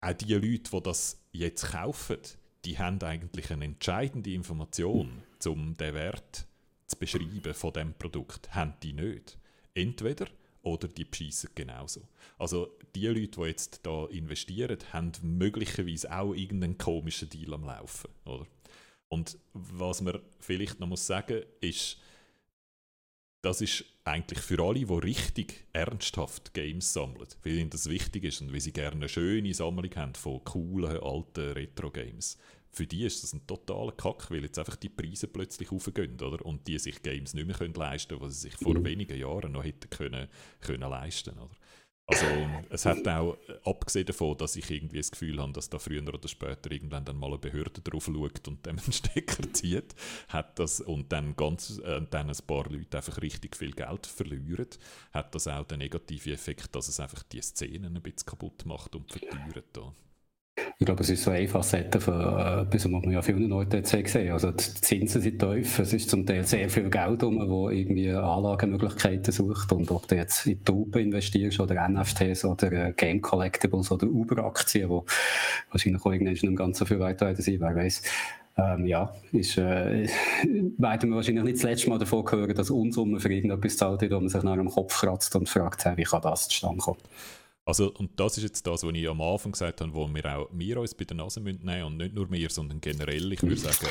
auch die Leute, die das jetzt kaufen, die haben eigentlich eine entscheidende Information, um den Wert zu beschreiben von dem Produkt, haben die nicht. Entweder oder die beschissen genauso. Also die Leute, die jetzt da investieren, haben möglicherweise auch irgendeinen komischen Deal am Laufen, oder? Und was man vielleicht noch muss sagen, ist, das ist eigentlich für alle, die richtig ernsthaft Games sammeln, weil ihnen das wichtig ist und weil sie gerne eine schöne Sammlung haben von coolen alten Retro-Games. Für die ist das ein totaler Kack, weil jetzt einfach die Preise plötzlich aufgehen, oder? Und die sich Games nicht mehr können leisten können, was sie sich vor mhm. wenigen Jahren noch hätten können, können leisten, oder? Also es hat auch, äh, abgesehen davon, dass ich irgendwie das Gefühl habe, dass da früher oder später irgendwann dann mal eine Behörde drauf schaut und dem einen Stecker zieht, hat das, und dann, ganz, äh, dann ein paar Leute einfach richtig viel Geld verlieren, hat das auch den negativen Effekt, dass es einfach die Szenen ein bisschen kaputt macht und verteuert. Da. Ich glaube, es ist so eine Facette von äh, etwas, was man ja vielen Leuten jetzt gesehen Also die Zinsen sind tief, es ist zum Teil sehr viel Geld um, wo irgendwie Anlagemöglichkeiten sucht und ob du jetzt in Tauben investierst oder NFTs oder äh, Game Collectibles oder Uber-Aktien, wo wahrscheinlich auch irgendwann nicht ganz so viel weiter sein, wer weiß. Ähm, ja, ist, äh, werden wir wahrscheinlich nicht das letzte Mal davon hören, dass Unsummen für irgendetwas zahlt wo man sich nach dem Kopf kratzt und fragt, wie kann das zustande kommen. Also, und das ist jetzt das, was ich am Anfang gesagt habe, wo wir auch wir uns bei der Nase nehmen müssen und nicht nur wir, sondern generell, ich würde sagen,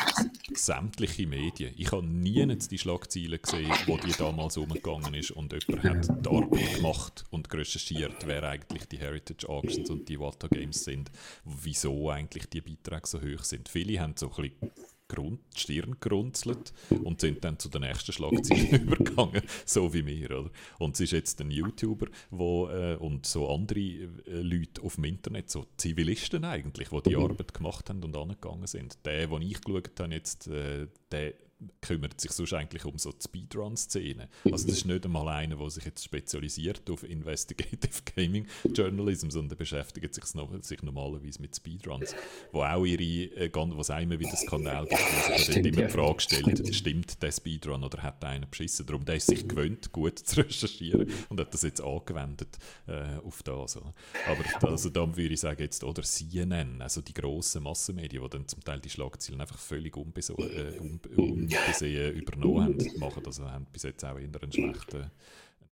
sämtliche Medien. Ich habe nie die Schlagzeilen gesehen, wo die damals umgegangen ist und jemand hat die Arbeit gemacht und recherchiert, wer eigentlich die Heritage Auctions und die Wata Games sind, wieso eigentlich die Beiträge so hoch sind. Viele haben so ein bisschen Grund, Stirn gerunzelt und sind dann zu den nächsten Schlagzeilen übergegangen, so wie wir. Oder? Und es ist jetzt ein YouTuber wo, äh, und so andere äh, Leute auf dem Internet, so Zivilisten eigentlich, die die mhm. Arbeit gemacht haben und angegangen sind. Der, den ich geschaut habe, jetzt, äh, der kümmert sich sonst eigentlich um so die Speedrun-Szene. Also das ist nicht einmal einer, der sich jetzt spezialisiert auf Investigative Gaming Journalism, sondern beschäftigt sich, noch, sich normalerweise mit Speedruns, wo auch ihre, äh, was immer wieder das Kanal gibt, wo sich dann immer die Frage stellt, stimmt der Speedrun oder hat einer beschissen? Darum, der ist sich gewöhnt, gut zu recherchieren und hat das jetzt angewendet äh, auf das. Aber also da würde ich sagen, jetzt, oder CNN, also die grossen Massenmedien, die dann zum Teil die Schlagzeilen einfach völlig unbesorgt, äh, un, un, gesehen übernommen haben, machen das haben bis jetzt auch eher einen schlechten, einen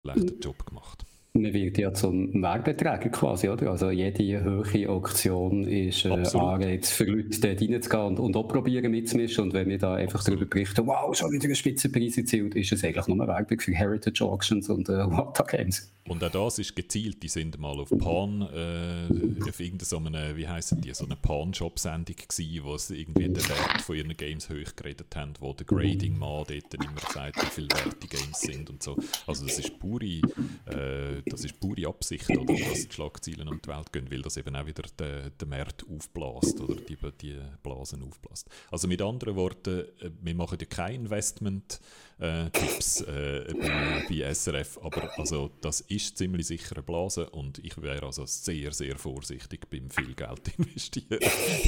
schlechten Job gemacht man wird ja zum Werbeträger quasi, oder? Also jede höhere Auktion ist äh, Anreiz für Leute, dort reinzugehen und, und auch probieren mitzumischen. Und wenn wir da einfach darüber berichten, wow, schon wieder ein Spitzenpreis erzielt, ist es eigentlich nur Werbung für Heritage Auctions und äh, Wata Games. Und auch das ist gezielt. Die sind mal auf Pan, äh, auf irgendeine, wie heissen die, so eine Pan-Shop-Sendung gewesen, wo sie irgendwie den Wert von ihren Games hoch geredet haben, wo der Grading-Mann dort immer sagt, wie viel wert die Games sind und so. Also das ist pure, äh, das ist pure Absicht, oder, dass die Schlagzeilen um die Welt gehen, weil das eben auch wieder den, den Markt aufblasst oder die, die Blasen aufblasst. Also mit anderen Worten, äh, wir machen ja kein Investment, äh, äh, bei, bei, SRF, aber also das ist ziemlich sicher eine Blase und ich wäre also sehr, sehr vorsichtig beim viel Geld investieren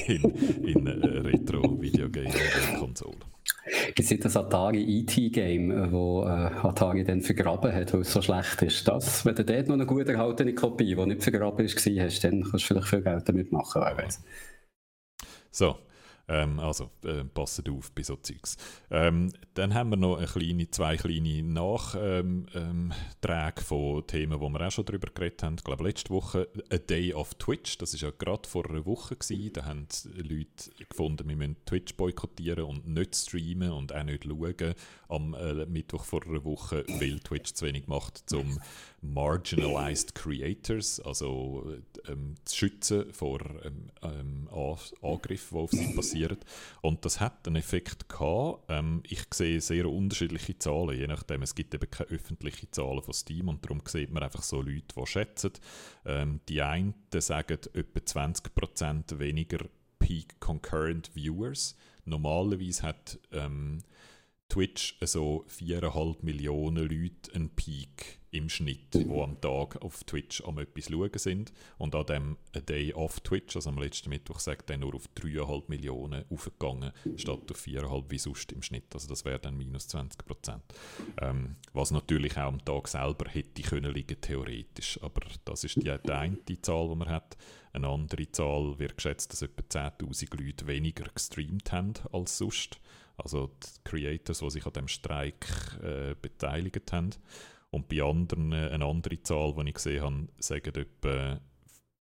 in, in äh, Retro-Videogame-Konsolen. Gibt es das Atari ET-Game, wo äh, Atari dann vergraben hat, weil es so schlecht ist? Das, wenn du dort noch eine gut erhaltene Kopie, die nicht vergraben ist, hast, dann kannst du vielleicht viel Geld damit machen, wer weiß. So, ähm, also, äh, passet auf bei so Zeugs. Ähm, dann haben wir noch eine kleine, zwei kleine Nachträge ähm, ähm von Themen, wo wir auch schon darüber geredet haben. Ich glaube, letzte Woche A Day of Twitch, das war ja gerade vor einer Woche. Gewesen. Da haben Leute gefunden, wir müssen Twitch boykottieren und nicht streamen und auch nicht schauen am äh, Mittwoch vor einer Woche, weil Twitch zu wenig macht, um Marginalized Creators, also ähm, zu schützen vor ähm, ähm, Angriffen, die auf sie passieren. Und das hat einen Effekt gehabt. Ähm, ich sehe sehr unterschiedliche Zahlen, je nachdem. Es gibt eben keine öffentlichen Zahlen von Steam und darum sieht man einfach so Leute, die schätzen. Ähm, die einen sagen etwa 20% weniger Peak Concurrent Viewers. Normalerweise hat ähm, Twitch so 4,5 Millionen Leute einen Peak im Schnitt, die am Tag auf Twitch am etwas schauen sind. Und an dem A Day of Twitch, also am letzten Mittwoch, sagt er nur auf 3,5 Millionen aufgegangen, statt auf 4,5 wie sonst im Schnitt. Also das wäre dann minus 20 Prozent. Ähm, was natürlich auch am Tag selber hätte können liegen, theoretisch. Aber das ist die, die eine Zahl, die man hat. Eine andere Zahl wird geschätzt, dass etwa 10'000 Leute weniger gestreamt haben als sonst. Also die Creators, die sich an dem Streik äh, beteiligt haben. Und bei anderen, äh, eine andere Zahl, die ich gesehen habe, sagen etwa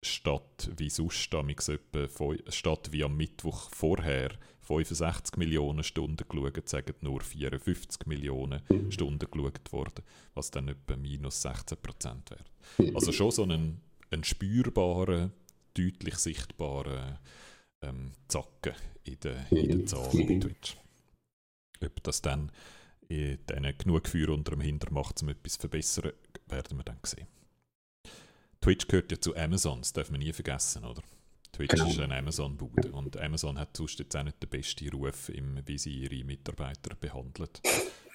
statt wie sonst, etwa, statt wie am Mittwoch vorher 65 Millionen Stunden geschaut, sagen nur 54 Millionen mhm. Stunden geschaut worden, was dann etwa minus 16 Prozent wäre. Also schon so einen, einen spürbaren, deutlich sichtbaren ähm, Zacken in den, in den Zahlen bei Twitch. Ob das dann in denen genug Gefühl unter dem Hinter macht, um etwas zu verbessern, werden wir dann sehen. Twitch gehört ja zu Amazon, das darf man nie vergessen, oder? Twitch genau. ist eine Amazon-Bude und Amazon hat sonst jetzt auch nicht den besten Ruf, im, wie sie ihre Mitarbeiter behandelt.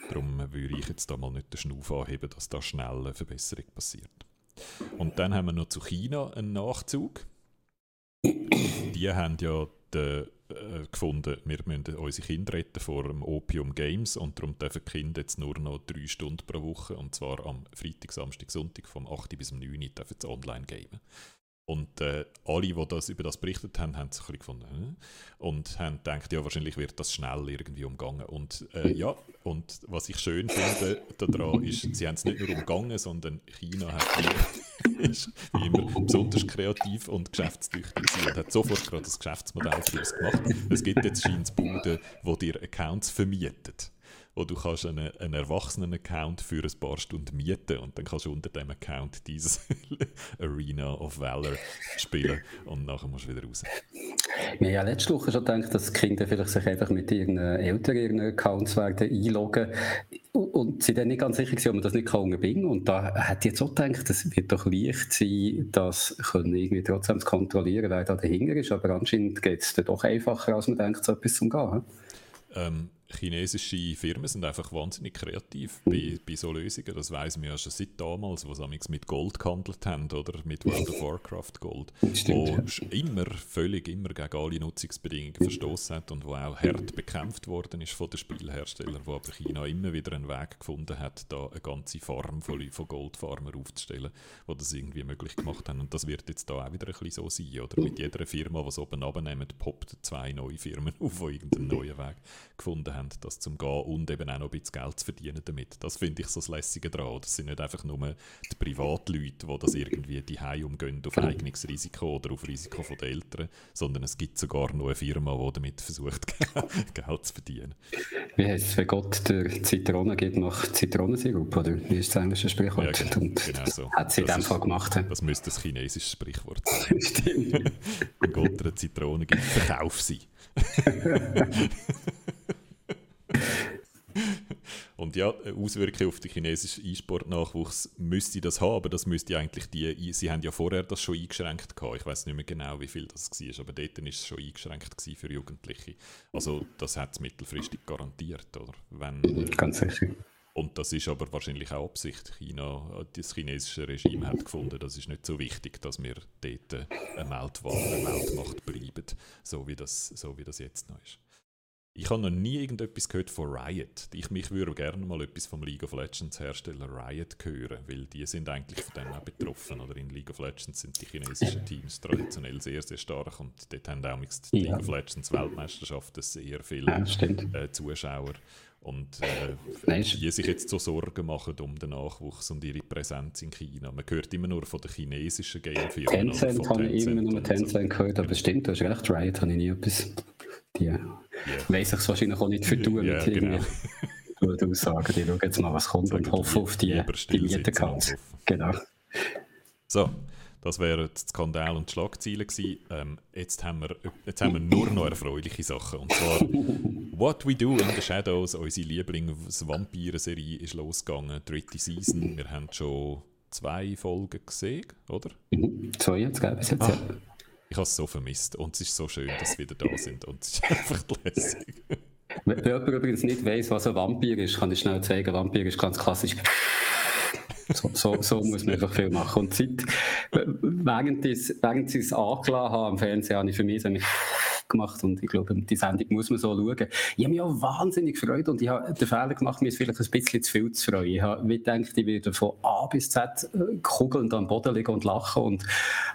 Darum würde ich jetzt da mal nicht den Schnuff anheben, dass da schnell eine Verbesserung passiert. Und dann haben wir noch zu China einen Nachzug. Die haben ja den äh, gefunden, wir müssen unsere Kinder retten vor dem Opium Games und darum dürfen die Kinder jetzt nur noch drei Stunden pro Woche und zwar am Freitag, Samstag, Sonntag vom 8 bis 9 Uhr dürfen sie online gamen. Und äh, alle, die das, über das berichtet haben, haben sich ein bisschen gefunden hm? und haben gedacht, ja, wahrscheinlich wird das schnell irgendwie umgangen. Und äh, ja, und was ich schön finde daran ist, sie haben es nicht nur umgangen, sondern China hat ist wie immer besonders kreativ und geschäftstüchtig und hat sofort gerade das Geschäftsmodell für uns gemacht. Es gibt jetzt scheint Buden, die dir Accounts vermieten wo du kannst einen, einen Erwachsenen-Account für ein paar Stunden mieten und dann kannst du unter dem Account dieses Arena of Valor spielen und nachher musst du wieder raus. Wir haben ja letzte Woche schon gedacht, dass Kinder vielleicht sich einfach mit ihren Eltern ihren Accounts werden einloggen und sie dann nicht ganz sicher waren, ob man das nicht unterbinden kann. Und da hat jetzt auch gedacht, es wird doch leicht sein, das können irgendwie trotzdem zu kontrollieren, wer da dahinter ist. Aber anscheinend geht es dann doch einfacher, als man denkt, so etwas zu umgehen. Ähm, chinesische Firmen sind einfach wahnsinnig kreativ bei, bei so Lösungen. Das weiß man ja schon seit damals, wo sie mit Gold gehandelt haben oder mit World of Warcraft Gold, Stimmt, wo ja. immer völlig immer gegen alle Nutzungsbedingungen verstoßen hat und wo auch hart bekämpft worden ist von den Spielherstellern, wo aber China immer wieder einen Weg gefunden hat, da eine ganze Farm von, von Goldfarmer aufzustellen, wo das irgendwie möglich gemacht haben. Und das wird jetzt da auch wieder ein bisschen so sein, oder? Mit jeder Firma, die es oben abnehmen, poppt zwei neue Firmen auf, die irgendeinen neuen Weg gefunden haben haben, das zum Gehen und eben auch noch ein bisschen Geld zu verdienen damit. Das finde ich so das Lässige daran. Das sind nicht einfach nur die Privatleute, die das irgendwie die umgehen auf eigenes Risiko oder auf Risiko der Eltern, sondern es gibt sogar noch eine Firma, die damit versucht, Geld zu verdienen. Wie heißt es, wenn Gott der Zitrone gibt nach Zitronensirup, oder wie ist das englische Sprichwort? Ja, genau, genau so. Hat sie in dem Fall gemacht. Das müsste das chinesische Sprichwort sein. Stimmt. wenn Gott der Zitrone gibt, verkauf sie. Und ja, Auswirkungen auf den chinesischen E-Sport-Nachwuchs müsste das haben, aber das müsste eigentlich die, sie haben ja vorher das schon eingeschränkt gehabt. Ich weiß nicht mehr genau, wie viel das war, aber dort war es schon eingeschränkt für Jugendliche. Also das hat es mittelfristig garantiert, oder? Wenn, Ganz sicher. Und das ist aber wahrscheinlich auch Absicht. China, das chinesische Regime hat gefunden, das ist nicht so wichtig, dass wir dort eine Weltwahl, eine Weltmacht bleiben, so wie das, so wie das jetzt noch ist. Ich habe noch nie irgendetwas gehört von Riot. Ich mich würde gerne mal etwas vom League of Legends Hersteller Riot hören, weil die sind eigentlich von dem auch betroffen. Oder in League of Legends sind die chinesischen Teams traditionell sehr, sehr stark und dort haben auch die ja. League of Legends Weltmeisterschaften sehr viele ja, äh, Zuschauer. Und äh, die sich jetzt so Sorgen machen um den Nachwuchs und ihre Präsenz in China. Man hört immer nur von den chinesischen Gamefirmen. Tencent habe ich immer nur Tencent gehört, aber stimmt, du hast recht, Riot habe ich nie etwas die yeah. weiss ich es wahrscheinlich auch nicht vertun yeah, mit genau. irgendwie Aussagen. Die schauen jetzt mal, was kommt Sagen und hoffen auf die, die Mieterkans. Genau. So, Das wären die Skandal und die Schlagzeilen gewesen. Ähm, jetzt, haben wir, jetzt haben wir nur noch erfreuliche Sachen. Und zwar What We Do in the Shadows, unsere Lieblings-Vampire-Serie ist losgegangen, dritte Season. Wir haben schon zwei Folgen gesehen, oder? Mhm. Zwei jetzt, gell, bis jetzt, ja. Ich habe es so vermisst und es ist so schön, dass sie wieder da sind und es ist einfach lässig. Wenn jemand übrigens nicht weiss, was ein Vampir ist, kann ich schnell zeigen. Vampir ist ganz klassisch. So, so, so, muss man einfach viel machen. Und seit, während, sie es angelassen haben am Fernsehen, habe ich für mich so gemacht und ich glaube, die Sendung muss man so schauen. Ich habe mich auch wahnsinnig gefreut und ich habe den Fehler gemacht, mir vielleicht ein bisschen zu viel zu freuen. Ich habe gedacht, ich werde von A bis Z äh, kugelnd am Boden liegen und lachen und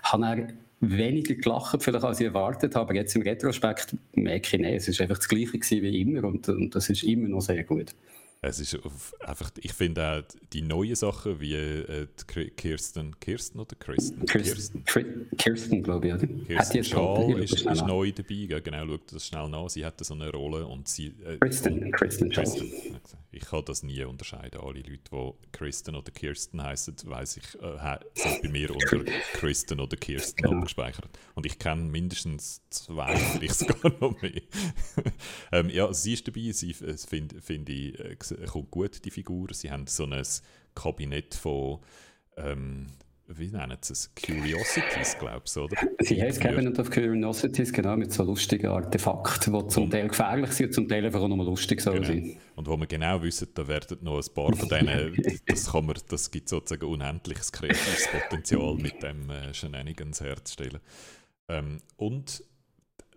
habe dann weniger gelacht, vielleicht als ich erwartet habe. Aber jetzt im Retrospekt merke ich, nein, es ist einfach das Gleiche wie immer und, und das ist immer noch sehr gut. Es ist einfach, ich finde auch die neuen Sachen wie äh, Kirsten, Kirsten oder Kirsten? Kirsten, Kirsten, Kirsten glaube ich, oder? Kirsten Schal ist, ist neu dabei, genau, schau das schnell nach. Sie hatte so eine Rolle und sie... Äh, Kristen, und, Kristen, Kristen. Ich kann das nie unterscheiden. Alle Leute, die Kristen oder Kirsten heißen, weiß ich, äh, sind bei mir unter Kristen oder Kirsten genau. abgespeichert. Und ich kenne mindestens zwei, vielleicht sogar noch mehr. ähm, ja, sie ist dabei, sie finde find ich äh, kommt gut, die Figur. Sie haben so ein Kabinett von, ähm, wie nennen sie es? Curiosities, glaube ich, oder? Sie heißt Cabinet of Curiosities, genau, mit so lustigen Artefakten, die zum und, Teil gefährlich sind zum Teil einfach auch nur lustig genau. sind. Und wo wir genau wissen, da werden noch ein paar von denen, das, kann man, das gibt sozusagen unendliches kreatives Potenzial mit dem äh, Shenanigans herzustellen. Ähm, und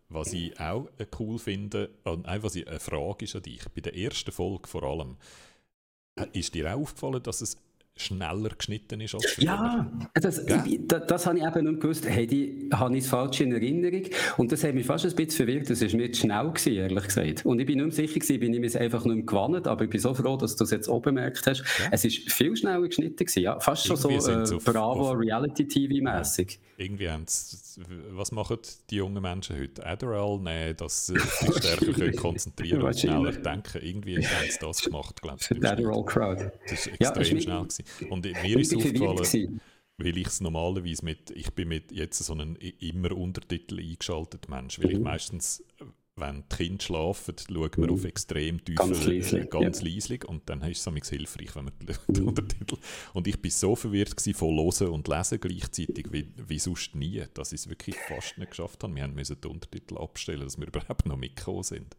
was ich auch äh, cool finde, und äh, ich, eine Frage ist an dich, bei der ersten Folge vor allem, äh, ist dir auch aufgefallen, dass es schneller geschnitten ist als früher. Ja, das, ja. das, das habe ich eben nicht gewusst. Hey, die habe ich es falsch in Erinnerung. Und das hat mich fast ein bisschen verwirrt. Das war zu schnell, gewesen, ehrlich gesagt. Und ich bin nicht sicher, gewesen, bin ich mir einfach nicht mehr gewandt. Aber ich bin so froh, dass du es jetzt auch bemerkt hast. Ja. Es ist viel schneller geschnitten. Gewesen, ja. Fast schon so äh, Bravo Reality-TV-mäßig. Irgendwie haben was machen die jungen Menschen heute? Adderall nehmen, dass sie sich stärker können konzentrieren und schneller denken. Irgendwie haben sie das gemacht, glaube ich. Adderall-Crowd. Das war extrem ja, schnell. Gewesen. Und mir ist aufgefallen, weil ich es normalerweise mit, ich bin mit jetzt so einen immer Untertitel eingeschaltet Mensch, weil ich mhm. meistens, wenn die Kinder schlafen, schauen wir auf mhm. extrem tiefe, ganz leislich, ganz ja. leislich und dann ist es hilfreich, wenn man die Untertitel und ich bin so verwirrt gewesen von Hören und Lesen gleichzeitig, wie, wie sonst nie, dass ich es wirklich fast nicht geschafft habe. Wir mussten die Untertitel abstellen, dass wir überhaupt noch mitgekommen sind.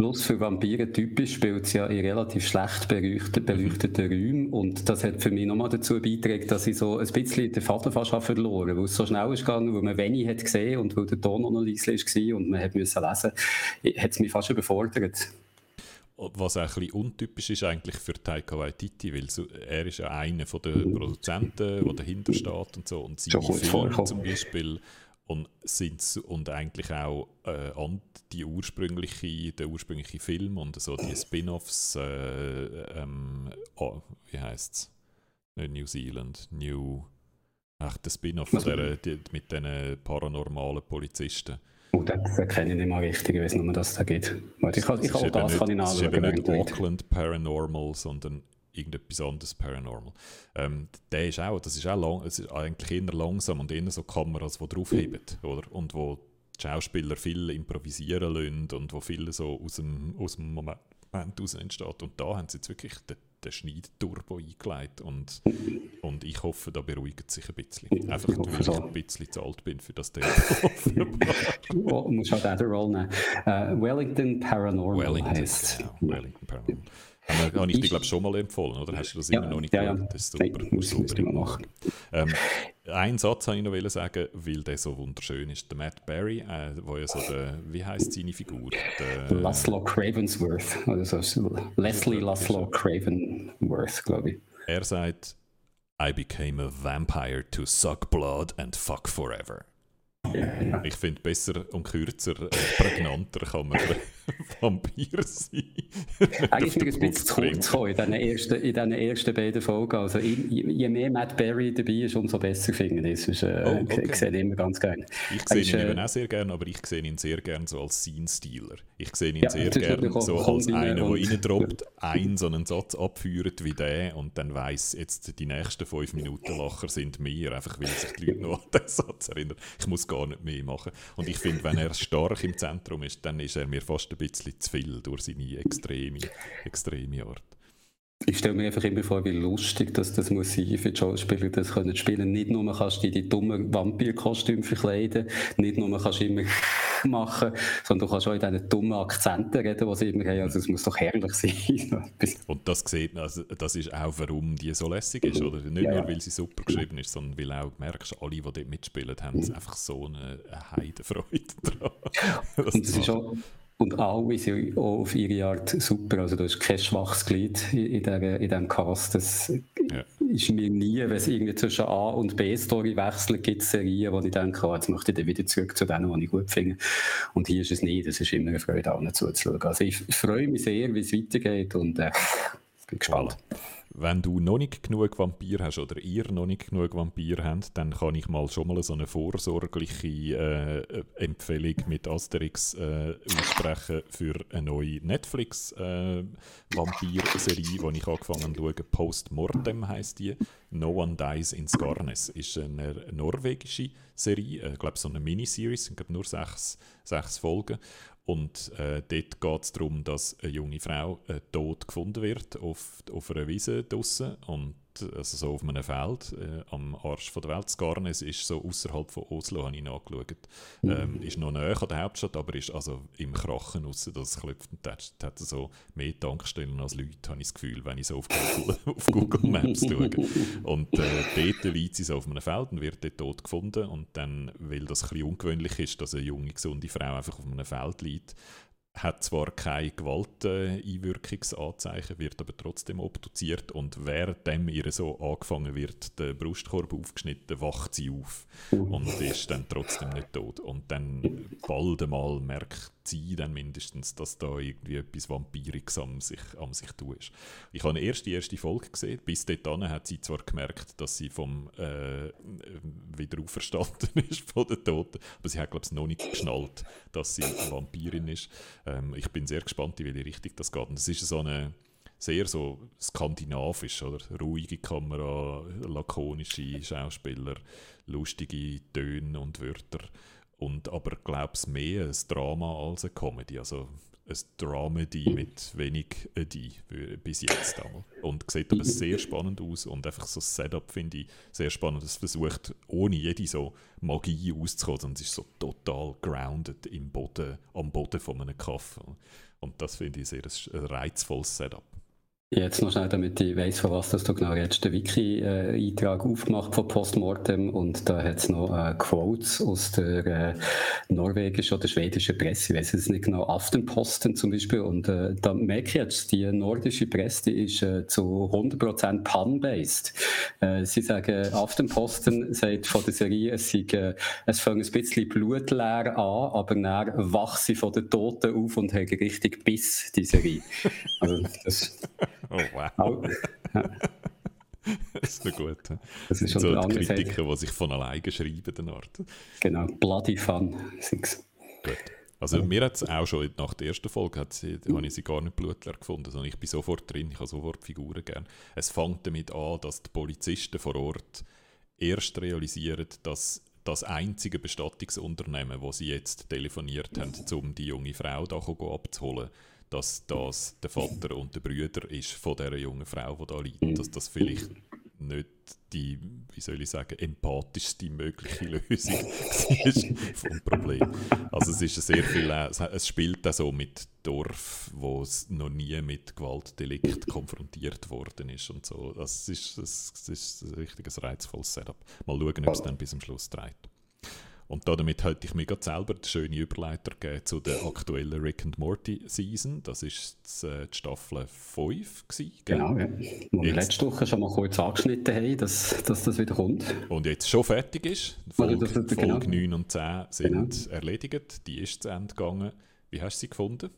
Plus für Vampire typisch spielt es ja in relativ schlecht beleuchteten, beleuchteten Räumen. Und das hat für mich nochmal dazu beigetragen, dass ich so ein bisschen den Vater fast verloren. Weil es so schnell ist gegangen, weil man wenig hat gesehen und weil der Ton noch leise war und man hat müssen lesen, hat es mich fast überfordert. Was auch ein bisschen untypisch ist eigentlich für Taika Waititi, weil er ist ja einer der mhm. Produzenten, der dahinter steht und so. Und seine Filme zum Beispiel und, sind, und eigentlich auch äh, die ursprüngliche, der ursprüngliche Film und so die Spin-offs, äh, ähm, oh, wie heißt es? Nicht New Zealand, New. Ach, der Spin-off mit diesen paranormalen Polizisten. Oh, das, das kenne ich nicht mal richtig, ich weiß nur, dass es da geht. ich kann, ich auch das kann ich nachschauen. Es ist eben nicht Auckland Paranormal, sondern irgendetwas anderes Paranormal. Ähm, der ist auch, das ist auch lang, es ist eigentlich eher langsam und eher so Kameras, die draufheben, oder? Und wo die Schauspieler viel improvisieren lassen und wo viel so aus dem, aus dem Moment heraus entsteht. Und da haben sie jetzt wirklich den, den Schneidturbo eingelegt und, und ich hoffe, da beruhigt sich ein bisschen. Einfach, weil ich ein bisschen zu alt bin für das Thema. oh, muss halt auch den Roll nehmen. Uh, Wellington Paranormal Wellington, heißt. Genau, Wellington Paranormal. Habe ich, ich dir, glaube schon mal empfohlen, oder? Hast du das ja, immer noch nicht ja, gehört? Das ist super. Nein, muss super immer machen. Ähm, einen Satz wollte ich noch sagen, weil der so wunderschön ist. Der Matt Berry, äh, wo ja so der, wie heißt seine Figur? Der, Laszlo Cravensworth, oder so. Leslie Laszlo Cravenworth, glaube ich. Er sagt, I became a vampire to suck blood and fuck forever. Ich finde, besser und kürzer, äh, prägnanter kann man Vampir sein. Eigentlich ist mir ein bisschen zu kurz in diesen ersten, ersten beiden Folgen. Also je mehr Matt Berry dabei ist, umso besser finde ich. Sonst, äh, oh, okay. Ich sehe ihn immer ganz gerne. Ich sehe ihn äh, eben auch sehr gerne, aber ich sehe ihn sehr gerne so als Scene-Stealer. Ich sehe ihn ja, sehr gerne so als einer, der reindroppt, einen so einen Satz abführt wie der und dann weiss, jetzt die nächsten fünf Minuten Lacher sind mir, einfach weil sich die Leute noch an diesen Satz erinnern. Ich muss gar nicht mehr machen. Und ich finde, wenn er stark im Zentrum ist, dann ist er mir fast ein bisschen zu viel durch seine extreme, extreme Art. Ich stelle mir einfach immer vor, wie lustig dass das muss sein für die Schauspieler, das können spielen. Nicht nur kannst du die dummen Vampirkostüme verkleiden, nicht nur kannst du immer machen, sondern du kannst auch in diesen dummen Akzenten reden, die sie immer haben. Also es muss doch herrlich sein. Und das sieht man, also das ist auch, warum die so lässig ist, oder? Nicht ja, nur, weil sie super geschrieben ist, sondern weil auch merkst, alle, die dort mitspielen, haben einfach so eine Heidenfreude dran. Und das ist auch und alle sind auch auf ihre Art super. Also, du hast kein schwaches Glied in, der, in diesem Cast. Das ja. ist mir nie, wenn es irgendwie zwischen A- und B-Story wechselt, gibt es Serien, wo ich denke, oh, jetzt möchte ich dann wieder zurück zu denen, die ich gut finde. Und hier ist es nicht. Es ist immer eine Freude, allen zuzuschauen. Also, ich freue mich sehr, wie es weitergeht und äh, bin gespannt. Wenn du noch nicht genug Vampir hast oder ihr noch nicht genug Vampir habt, dann kann ich mal schon mal so eine vorsorgliche äh, Empfehlung mit Asterix äh, aussprechen für eine neue Netflix-Vampir-Serie, äh, die ich angefangen habe schauen. Postmortem heisst die. No One Dies in Skarnes ist eine norwegische Serie, ich äh, glaube so eine Miniserie, es sind nur sechs, sechs Folgen. Und äh, dort geht es darum, dass eine junge Frau äh, tot gefunden wird auf, auf einer Wiese draussen. Und also so auf einem Feld äh, am Arsch von der Welt. Skarnes ist so außerhalb von Oslo, habe ich nachgeschaut. Ähm, mhm. ist noch näher an der Hauptstadt, aber ist also im Krachen raus, dass es klopft und hat, hat so mehr Tankstellen als Leute, habe ich das Gefühl, wenn ich so auf Google, auf Google Maps schaue. Und äh, dort liegt sie so auf einem Feld und wird dort tot gefunden und dann, weil das ein bisschen ungewöhnlich ist, dass eine junge, gesunde Frau einfach auf einem Feld liegt, hat zwar keine Gewalteinwirkungsanzeichen, äh, wird aber trotzdem obduziert und währenddem ihr so angefangen wird, der Brustkorb aufgeschnitten, wacht sie auf und ist dann trotzdem nicht tot. Und dann bald einmal merkt sie dann mindestens, dass da irgendwie etwas Vampiriges am sich, am sich tut. Ich habe erst die erste Folge gesehen, bis dahin hat sie zwar gemerkt, dass sie vom äh, wieder auferstanden ist von den Toten, aber sie hat glaube ich noch nicht geschnallt, dass sie eine Vampirin ist. Ähm, ich bin sehr gespannt, in welche Richtung das geht. Und es ist so eine sehr so skandinavisch, oder? Ruhige Kamera, lakonische Schauspieler, lustige Töne und Wörter. Und aber glaub's mehr ein Drama als eine Comedy. Also ein Dramedy mit wenig Edi bis jetzt einmal. Und sieht aber sehr spannend aus und einfach so das Setup finde ich sehr spannend. Es versucht ohne jede so Magie auszukommen, sondern es ist so total grounded im Boden, am Boden von einem Kaffee. Und das finde ich sehr ein reizvolles Setup. Jetzt noch schnell, damit ich weiss, von was das du genau jetzt den Wiki-Eintrag aufgemacht von Postmortem und da hat es noch äh, Quotes aus der äh, norwegischen oder schwedischen Presse, ich weiß es nicht genau, Aftenposten zum Beispiel und äh, da merke ich jetzt, die nordische Presse die ist äh, zu 100% pun-based. Äh, sie sagen, Aftenposten sagt von der Serie, es, sei, äh, es fängt ein bisschen blutleer an, aber dann wach sie von den Toten auf und haben richtig Biss, die Serie. Also das Oh, wow. das ist so gut. Das ist schon so die Kritiker, die sich von alleine schreiben, den Art. Genau, Bloody Fun. Six. Gut. Also mir hat es auch schon nach der ersten Folge hat sie, habe ich sie gar nicht blutleer gefunden, sondern ich bin sofort drin, ich habe sofort Figuren gern. Es fängt damit an, dass die Polizisten vor Ort erst realisieren, dass das einzige Bestattungsunternehmen, wo sie jetzt telefoniert haben, um die junge Frau da abzuholen, dass das der Vater und der Brüder ist von der jungen Frau, die da liegt. Dass das vielleicht nicht die, wie soll ich sagen, empathischste mögliche Lösung vom Problem. Also es ist sehr viel, äh, es spielt auch so mit Dorf, wo es noch nie mit Gewaltdelikt konfrontiert worden ist und so. Das ist, das, ist ein richtiges reizvolles Setup. Mal schauen, ob es dann bis zum Schluss trägt. Und damit hätte ich mir gerade selber die schöne Überleiter gegeben zu der aktuellen Rick and Morty Season. Das war äh, die Staffel 5 gewesen, Genau, ja. Wo wir letzte Woche schon mal kurz angeschnitten haben, dass, dass das wieder kommt. Und jetzt schon fertig ist. Folge, also das, Folge genau. 9 und 10 sind genau. erledigt. Die ist zu Ende gegangen. Wie hast du sie gefunden?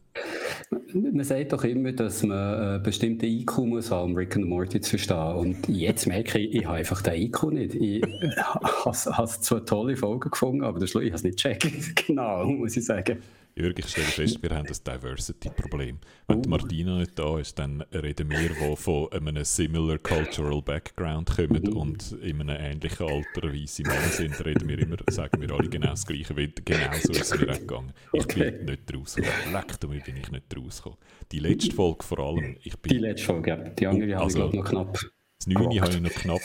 Man sagt doch immer, dass man einen bestimmten IQ muss haben, um Rick and Morty zu verstehen. Und jetzt merke ich, ich habe einfach den IQ nicht. Ich habe zwar tolle Folgen gefunden, aber ich habe es nicht gecheckt. genau, muss ich sagen. Jürg, ich stelle fest, wir haben ein Diversity-Problem. Wenn uh. Martina nicht da ist, dann reden wir, die von einem similar cultural background kommen uh. und in einem ähnlichen Alter weiße Männer sind, reden wir immer, sagen wir alle genau das Gleiche, weil genau so ist es mir auch gegangen. Ich okay. bin nicht rausgekommen. Leck, damit bin ich nicht rausgekommen. Die letzte Folge vor allem. Ich bin, die letzte Folge, ja. Die andere oh, also, habe ich, glaube noch knapp das 9 habe ich noch knapp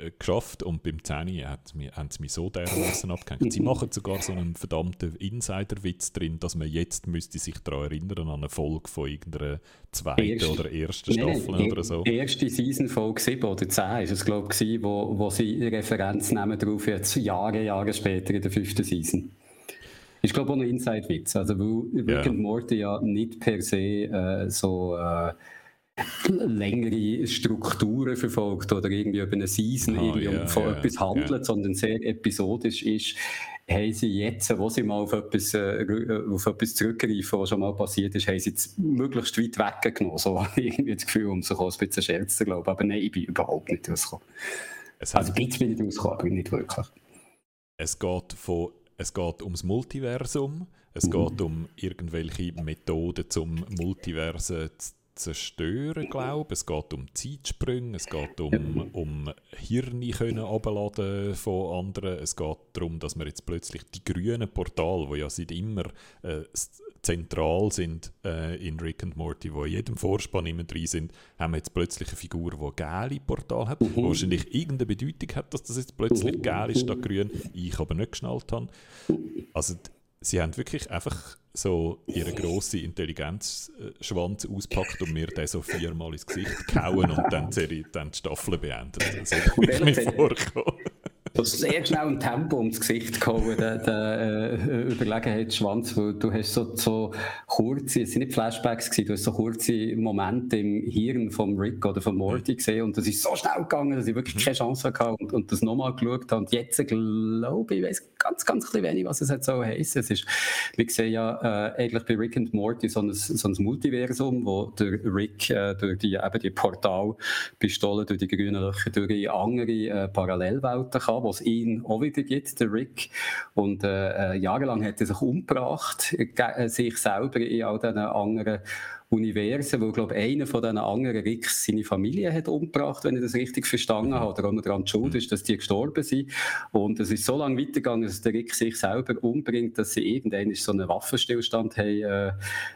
äh, geschafft und beim 10 haben sie mich so dermaßen abgehängt. Sie machen sogar so einen verdammten Insider-Witz drin, dass man jetzt müsste sich daran erinnern an eine Folge von irgendeiner zweiten Erst, oder ersten Staffel nee, oder so. Die erste Season Folge 7 oder 10 ist es glaube ich, wo, wo sie Referenz nehmen darauf jetzt Jahre, Jahre später in der fünften Season. Ich glaube auch ein Inside-Witz, also weil Rick and Morty ja nicht per se äh, so... Äh, längere Strukturen verfolgt oder irgendwie über eine Season oh, irgendwie yeah, von yeah, etwas handelt, yeah. sondern sehr episodisch ist, haben sie jetzt, wo sie mal auf etwas, äh, auf etwas zurückgreifen, was schon mal passiert ist, haben sie jetzt möglichst weit weggenommen. So habe ich irgendwie das Gefühl, um sich auch ein bisschen Scherz zu glauben. Aber nein, ich bin überhaupt nicht rausgekommen. also ein bisschen bin ich rausgekommen, aber nicht wirklich. Es geht, von, es geht ums Multiversum, es mhm. geht um irgendwelche Methoden zum Multiversen zu zerstören, glaube Es geht um Zeitsprünge, es geht um, um Hirne können abladen von anderen. Es geht darum, dass wir jetzt plötzlich die grünen Portale, die ja seit immer äh, zentral sind äh, in Rick and Morty, wo in jedem Vorspann immer drin sind, haben wir jetzt plötzlich eine Figur, die gelbe Portal hat, mhm. die wahrscheinlich irgendeine Bedeutung hat, dass das jetzt plötzlich gelb ist statt grün, ich aber nicht geschnallt habe. Also sie haben wirklich einfach so ihren grossen Intelligenzschwanz auspackt und mir den so viermal ins Gesicht gehauen und dann, die, dann die Staffel beendet. So komme ich mir vorkommen so sehr schnell ein Tempo ums Gesicht gehauen, der, der äh, Überlegenheitsschwanz, weil du hast so, so kurze, es sind nicht Flashbacks gewesen, du hast so kurze Momente im Hirn vom Rick oder von Morty mhm. gesehen und das ist so schnell gegangen, dass ich wirklich mhm. keine Chance hatte und, und das nochmal geschaut habe und jetzt glaube ich, ich weiß ganz, ganz wenig, was es jetzt so heisst. Es ist, wir sehen ja äh, eigentlich bei Rick und Morty so ein, so ein Multiversum, wo der Rick äh, durch die, eben die Portalpistole, durch die grünen Löcher, durch andere äh, Parallelwelten kann, was ihn auch wieder gibt, der Rick. Und äh, äh, jahrelang hat er sich umgebracht, äh, sich selber in all diesen anderen Universen, wo, glaube einer von diesen anderen Ricks seine Familie hat umgebracht, wenn ich das richtig verstanden habe, oder auch daran schuld ist, dass die gestorben sind. Und es ist so lange weitergegangen, dass der Rick sich selber umbringt, dass sie irgendwann so einen Waffenstillstand haben, äh,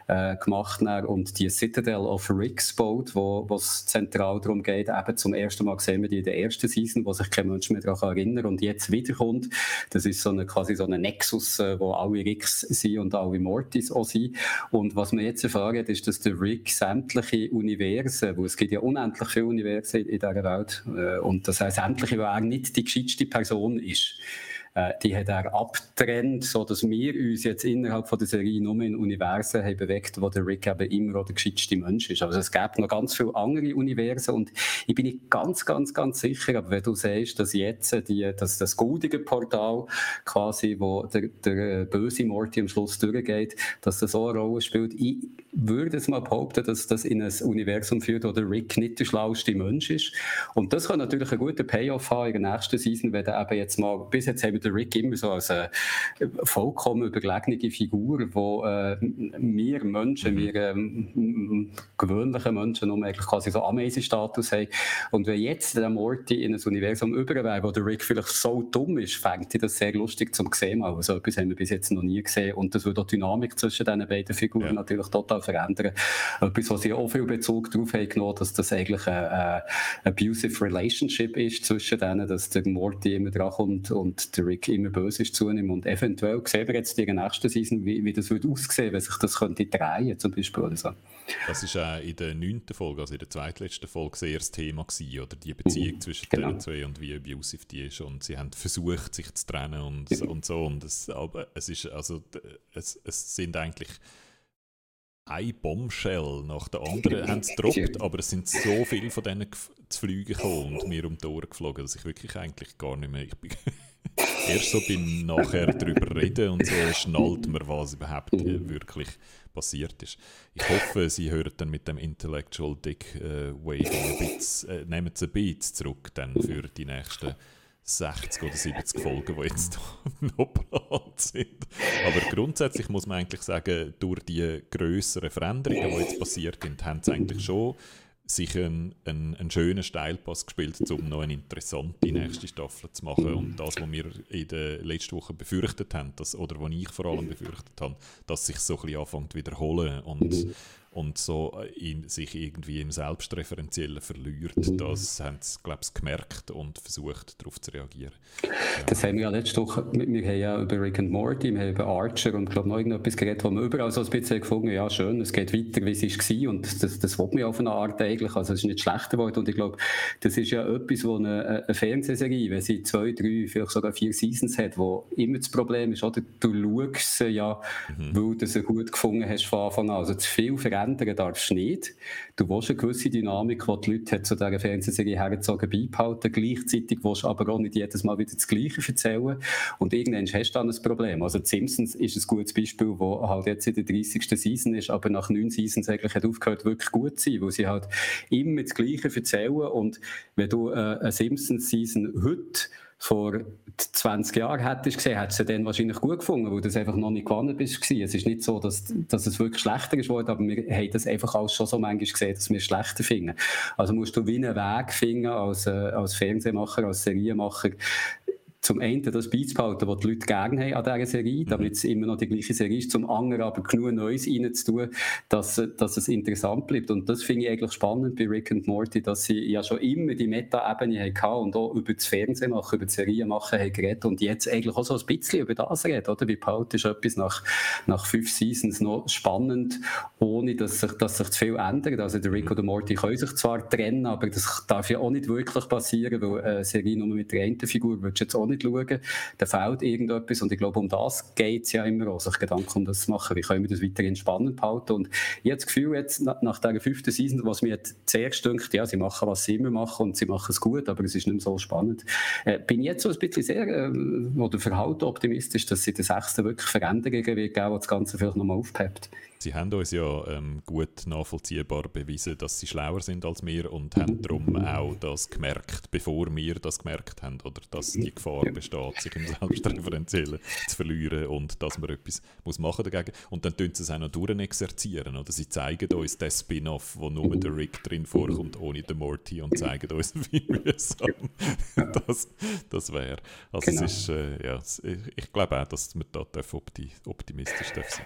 äh, gemacht haben und die Citadel of Ricks baut, wo es zentral darum geht, eben zum ersten Mal sehen wir die in der ersten Season, wo sich kein Mensch mehr daran erinnert und jetzt wiederkommt. Das ist so eine, quasi so ein Nexus, äh, wo alle Ricks sind und alle Mortis auch sind. Und was wir jetzt erfahren, ist, dass der Rick sämtliche Universen, wo es gibt ja unendlich Universen in dieser Welt, äh, und das heißt sämtliche, wo er nicht die gescheiteste Person ist äh, die hat er abgetrennt, sodass wir uns jetzt innerhalb von der Serie nur in Universen haben bewegt, wo der Rick eben immer der gescheiteste Mensch ist. Also es gibt noch ganz viele andere Universen und ich bin nicht ganz, ganz, ganz sicher, aber wenn du siehst, dass jetzt die, dass das goldige Portal quasi, wo der, der böse Morty am Schluss durchgeht, dass das so eine Rolle spielt, ich würde es mal behaupten, dass das in ein Universum führt, wo der Rick nicht der schlauste Mensch ist. Und das kann natürlich einen guten Payoff haben in der nächsten Season, wenn er eben jetzt mal, bis jetzt haben wir der Rick immer so als eine vollkommen überlegene Figur, wo äh, wir Menschen, mhm. wir ähm, gewöhnliche Menschen, nur eigentlich quasi so Amazing-Status haben. Und wenn jetzt der Morty in ein Universum überwäre, wo der Rick vielleicht so dumm ist, fängt ich das sehr lustig zum sehen. Aber so etwas haben wir bis jetzt noch nie gesehen. Und das würde auch die Dynamik zwischen diesen beiden Figuren ja. natürlich total verändern. Etwas, was sie auch viel Bezug darauf haben genommen, dass das eigentlich eine, eine abusive Relationship ist zwischen denen, dass der Morty immer dran kommt und der Rick immer böse ist zu ihm. Und eventuell sehen wir jetzt in der nächsten Season, wie, wie das würde aussehen, wenn sich das könnte drehen zum Beispiel oder so. Das ist auch in der neunten Folge, also in der zweitletzten Folge, sehr das Thema gewesen, oder die Beziehung mhm, zwischen genau. den zwei und wie abusive die ist. Und sie haben versucht, sich zu trennen und, ja. und so. Und es, aber es ist, also, es, es sind eigentlich ein Bombshell nach der anderen haben sie gedroppt, aber es sind so viele von denen zu fliegen gekommen und mir um die Ohren geflogen, dass ich wirklich eigentlich gar nicht mehr... Ich bin erst so beim nachher darüber reden und so schnallt man, was überhaupt mhm. wirklich passiert ist. Ich hoffe, Sie hören dann mit dem Intellectual Dick äh, Waving ein bisschen, äh, nehmen Sie ein bisschen zurück dann für die nächsten 60 oder 70 Folgen, die jetzt noch geplant sind. Aber grundsätzlich muss man eigentlich sagen, durch die grösseren Veränderungen, die jetzt passiert sind, haben sie eigentlich schon sich einen, einen, einen schönen Steilpass gespielt, um noch eine interessante nächste Staffel zu machen. Und das, was wir in der letzten Woche befürchtet haben, das, oder was ich vor allem befürchtet habe, dass sich so ein bisschen anfängt wiederholen und und so äh, in, sich irgendwie im Selbstreferenziellen verliert. Mhm. Das haben sie, glaube ich, gemerkt und versucht, darauf zu reagieren. Ja. Das haben wir ja letzte Woche, wir, haben ja über Rick and Morty, wir haben über Archer und glaube noch irgendetwas geredet, wo wir überall so ein bisschen gefunden ja schön, es geht weiter, wie es war und das, das wollte man auf eine Art eigentlich, also es ist nicht schlechter geworden und ich glaube, das ist ja etwas, wo eine, eine Fernsehserie, wenn sie zwei, drei, vielleicht sogar vier Seasons hat, wo immer das Problem ist, oder du schaust ja, mhm. weil du sie gut gefunden hast von Anfang an, also zu viel verändert ändern darfst du nicht. Du willst eine gewisse Dynamik, die die Leute zu dieser Fernsehserie hergezogen beibehalten. Gleichzeitig willst du aber auch nicht jedes Mal wieder das Gleiche erzählen. Und irgendwann hast du dann ein Problem. Also Simpsons ist ein gutes Beispiel, wo halt jetzt in der 30. Season ist, aber nach neun Seasons eigentlich hat aufgehört, wirklich gut zu sein, wo sie halt immer das Gleiche erzählen. Und wenn du äh, eine Simpsons-Season heute vor 20 Jahren hättest gesehen, hättest du dann wahrscheinlich gut gefunden, weil du einfach noch nicht gewonnen bist. Es ist nicht so, dass, dass es wirklich schlechter ist aber wir haben das einfach alles schon so manchmal gesehen, dass wir es schlechter finden. Also musst du wie einen Weg finden als, äh, als Fernsehmacher, als Serienmacher, zum einen das beizubehalten, was die Leute gerne haben an dieser Serie, mhm. damit es immer noch die gleiche Serie ist, zum anderen aber genug Neues reinzutun, dass, dass es interessant bleibt. Und das finde ich eigentlich spannend bei Rick and Morty, dass sie ja schon immer die Meta-Ebene hatten und auch über das Fernsehen machen, über die Serien machen haben geredet und jetzt eigentlich auch so ein bisschen über das reden, oder? Wie behalten ist etwas nach, nach fünf Seasons noch spannend, ohne dass sich, dass sich zu viel ändert. Also der Rick mhm. und Morty können sich zwar trennen, aber das darf ja auch nicht wirklich passieren, weil eine Serie nur mit der einen Figur du jetzt auch nicht schauen, da fehlt irgendetwas. Und ich glaube, um das geht es ja immer auch, sich Gedanken um das zu machen, wie können wir das weiterhin spannend behalten? Und ich habe das Gefühl, jetzt nach, dieser fünften Season, was mir zuerst denkt, ja, sie machen, was sie immer machen und sie machen es gut, aber es ist nicht mehr so spannend, äh, bin jetzt so ein bisschen sehr, äh, oder verhalten optimistisch, dass sie den sechsten wirklich Veränderungen wird geben, das Ganze vielleicht nochmal aufpeppt. Sie haben uns ja ähm, gut nachvollziehbar bewiesen, dass sie schlauer sind als wir und haben darum auch das gemerkt, bevor wir das gemerkt haben, oder dass die Gefahr besteht, sich im Selbstreferenziellen zu verlieren und dass man etwas muss machen dagegen. Und dann tun sie es auch noch durchexerzieren, oder? Sie zeigen uns den Spin-off, wo nur der Rick drin vorkommt, ohne den Morty und zeigen uns, wie mühsam das, das wäre. Also genau. es ist, äh, ja, ich glaube auch, dass wir da optimistisch sein dürfen.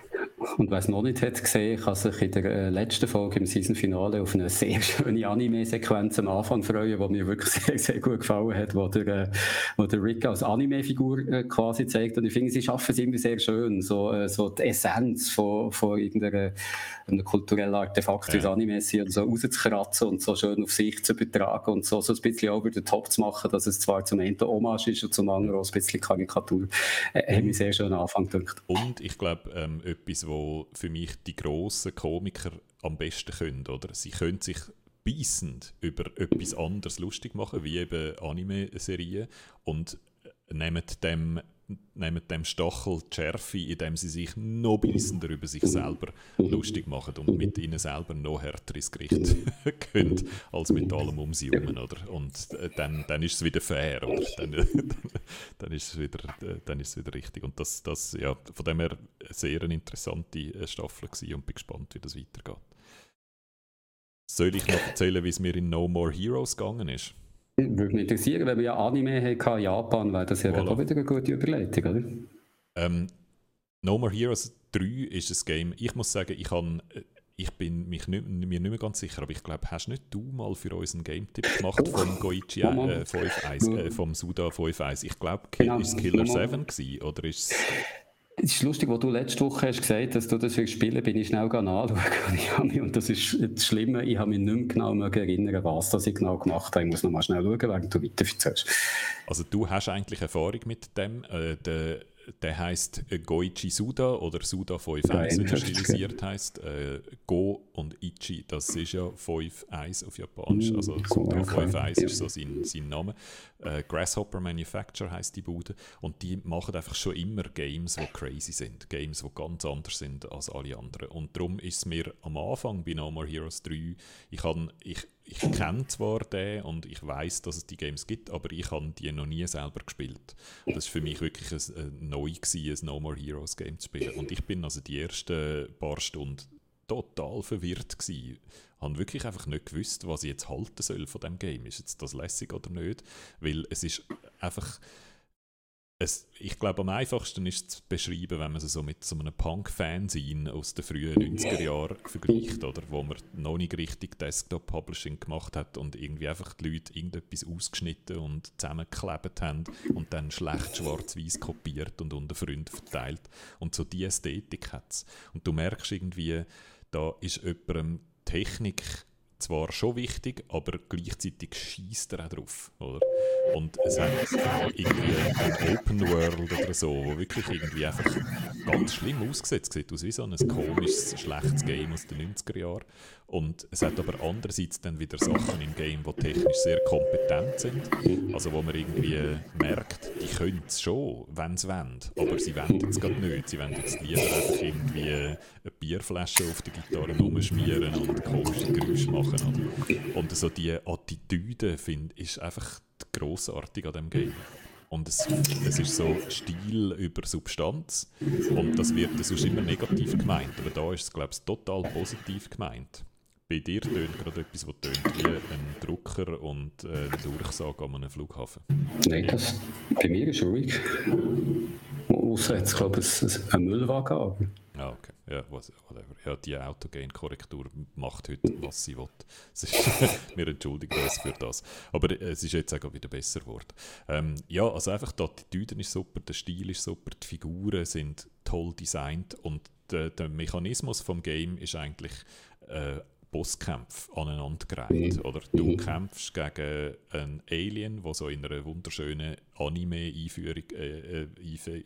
Und wer es noch nicht hat gesehen, kann sich in der äh, letzten Folge im Season-Finale auf eine sehr schöne Anime-Sequenz am Anfang freuen, die mir wirklich sehr, sehr gut gefallen hat, wo der, äh, wo der Rick als Anime-Figur äh, quasi zeigt. Und ich finde, sie schaffen es immer sehr schön, so, so die Essenz von, von irgendeiner kulturellen Artefakt, wie ja. Anime sind, so rauszukratzen und so schön auf sich zu übertragen und so, so ein bisschen over the top zu machen, dass es zwar zum einen Hommage ist und zum anderen auch ein bisschen Karikatur. Äh, hat mich sehr schön Anfang gedacht. Und ich glaube, ähm, etwas, wo für mich die grossen Komiker am besten können, oder? Sie können sich beißend über etwas anderes lustig machen, wie eben Anime-Serien und nehmen dem, nehmen dem Stachel die Schärfe, indem sie sich noch beißender über sich selber lustig machen und mit ihnen selber noch härter ins Gericht können, als mit allem um sie herum, oder? Und äh, dann, dann ist es wieder fair, oder? Dann, dann, ist es wieder, dann ist es wieder richtig. Und das, das ja, von dem her sehr eine interessante äh, Staffel gewesen und bin gespannt, wie das weitergeht. Soll ich noch erzählen, wie es mir in No More Heroes gegangen ist? Würde mich interessieren, wenn wir ja Anime hatten in Japan, wäre das ja voilà. auch wieder eine gute Überleitung, oder? Ähm, no More Heroes 3 ist ein Game, ich muss sagen, ich, kann, äh, ich bin mich nicht, mir nicht mehr ganz sicher, aber ich glaube, hast nicht du mal für uns einen Game-Tipp gemacht vom Goichi äh, 5.1, äh, vom Suda 5.1? Ich glaube, genau. ist es Killer 7 gewesen, oder ist es... Es ist lustig, was du letzte Woche hast gesagt dass du das willst spielen bin ich schnell anschauen. und das ist das Schlimme, ich habe mich nicht mehr genau erinnern, was das ich genau gemacht habe. Ich muss noch mal schnell schauen, während du weiter erzählst. Also du hast eigentlich Erfahrung mit dem. Äh, der der heißt Goichi Suda oder Suda 5.1, wie er stilisiert heißt. Äh, Go und Ichi, das ist ja 5.1 auf Japanisch. Mm, also Suda okay. 5.1 ist so sein, sein Name. Äh, Grasshopper Manufacture heißt die Bude. Und die machen einfach schon immer Games, die crazy sind. Games, die ganz anders sind als alle anderen. Und darum ist es mir am Anfang bei No More Heroes 3, ich, kann, ich, ich kenne zwar den und ich weiß, dass es die Games gibt, aber ich habe die noch nie selber gespielt. Das war für mich wirklich ein, ein neu gewesen, ein No More Heroes Game zu spielen. Und ich bin also die ersten paar Stunden total verwirrt gewesen. habe wirklich einfach nicht gewusst, was ich jetzt halten soll von dem Game. Ist jetzt das lässig oder nicht? Weil es ist einfach es, ich glaube, am einfachsten ist es zu beschreiben, wenn man es so mit so einem Punk-Fanzine aus den frühen 90er Jahren vergleicht, oder? wo man noch nicht richtig Desktop-Publishing gemacht hat und irgendwie einfach die Leute irgendetwas ausgeschnitten und zusammengeklebt haben und dann schlecht schwarz-weiß kopiert und unter Freunden verteilt. Und so die Ästhetik hat es. Und du merkst irgendwie, da ist jemandem Technik zwar schon wichtig, aber gleichzeitig schießt er auch drauf. Oder? Und es hat irgendwie ein Open World oder so, wo wirklich irgendwie einfach ganz schlimm ausgesetzt sieht aus wie so ein komisches, schlechtes Game aus den 90er Jahren. Und es hat aber andererseits dann wieder Sachen im Game, die technisch sehr kompetent sind. Also wo man irgendwie merkt, die können es schon, wenn sie wollen. Aber sie wollen es gerade nicht. Sie wollen jetzt lieber einfach irgendwie eine Bierflasche auf der Gitarre rumschmieren und komische Geräusche machen. Und so diese Attitüde find, ist einfach grossartig an dem Game. Und es, es ist so Stil über Substanz und das wird sonst immer negativ gemeint. Aber da ist es, glaube ich, total positiv gemeint. Bei dir tönt gerade etwas, was tönt wie ein Drucker und eine Durchsage an einem Flughafen. Nein, das, bei mir ist ruhig. Außer jetzt, glaube ich, ein Müllwagen. Aber. Ah, okay. Ja, was, whatever. Ja, die Autogain-Korrektur macht heute, was sie will. Ist, wir entschuldigen uns für das. Aber äh, es ist jetzt auch wieder besser geworden. Ähm, ja, also einfach die Attitüde ist super, der Stil ist super, die Figuren sind toll designt und der, der Mechanismus vom Game ist eigentlich äh, Bosskämpfe aneinandergereiht. Mhm. Oder du mhm. kämpfst gegen einen Alien, der so in einer wunderschönen Anime-Einführung, äh, äh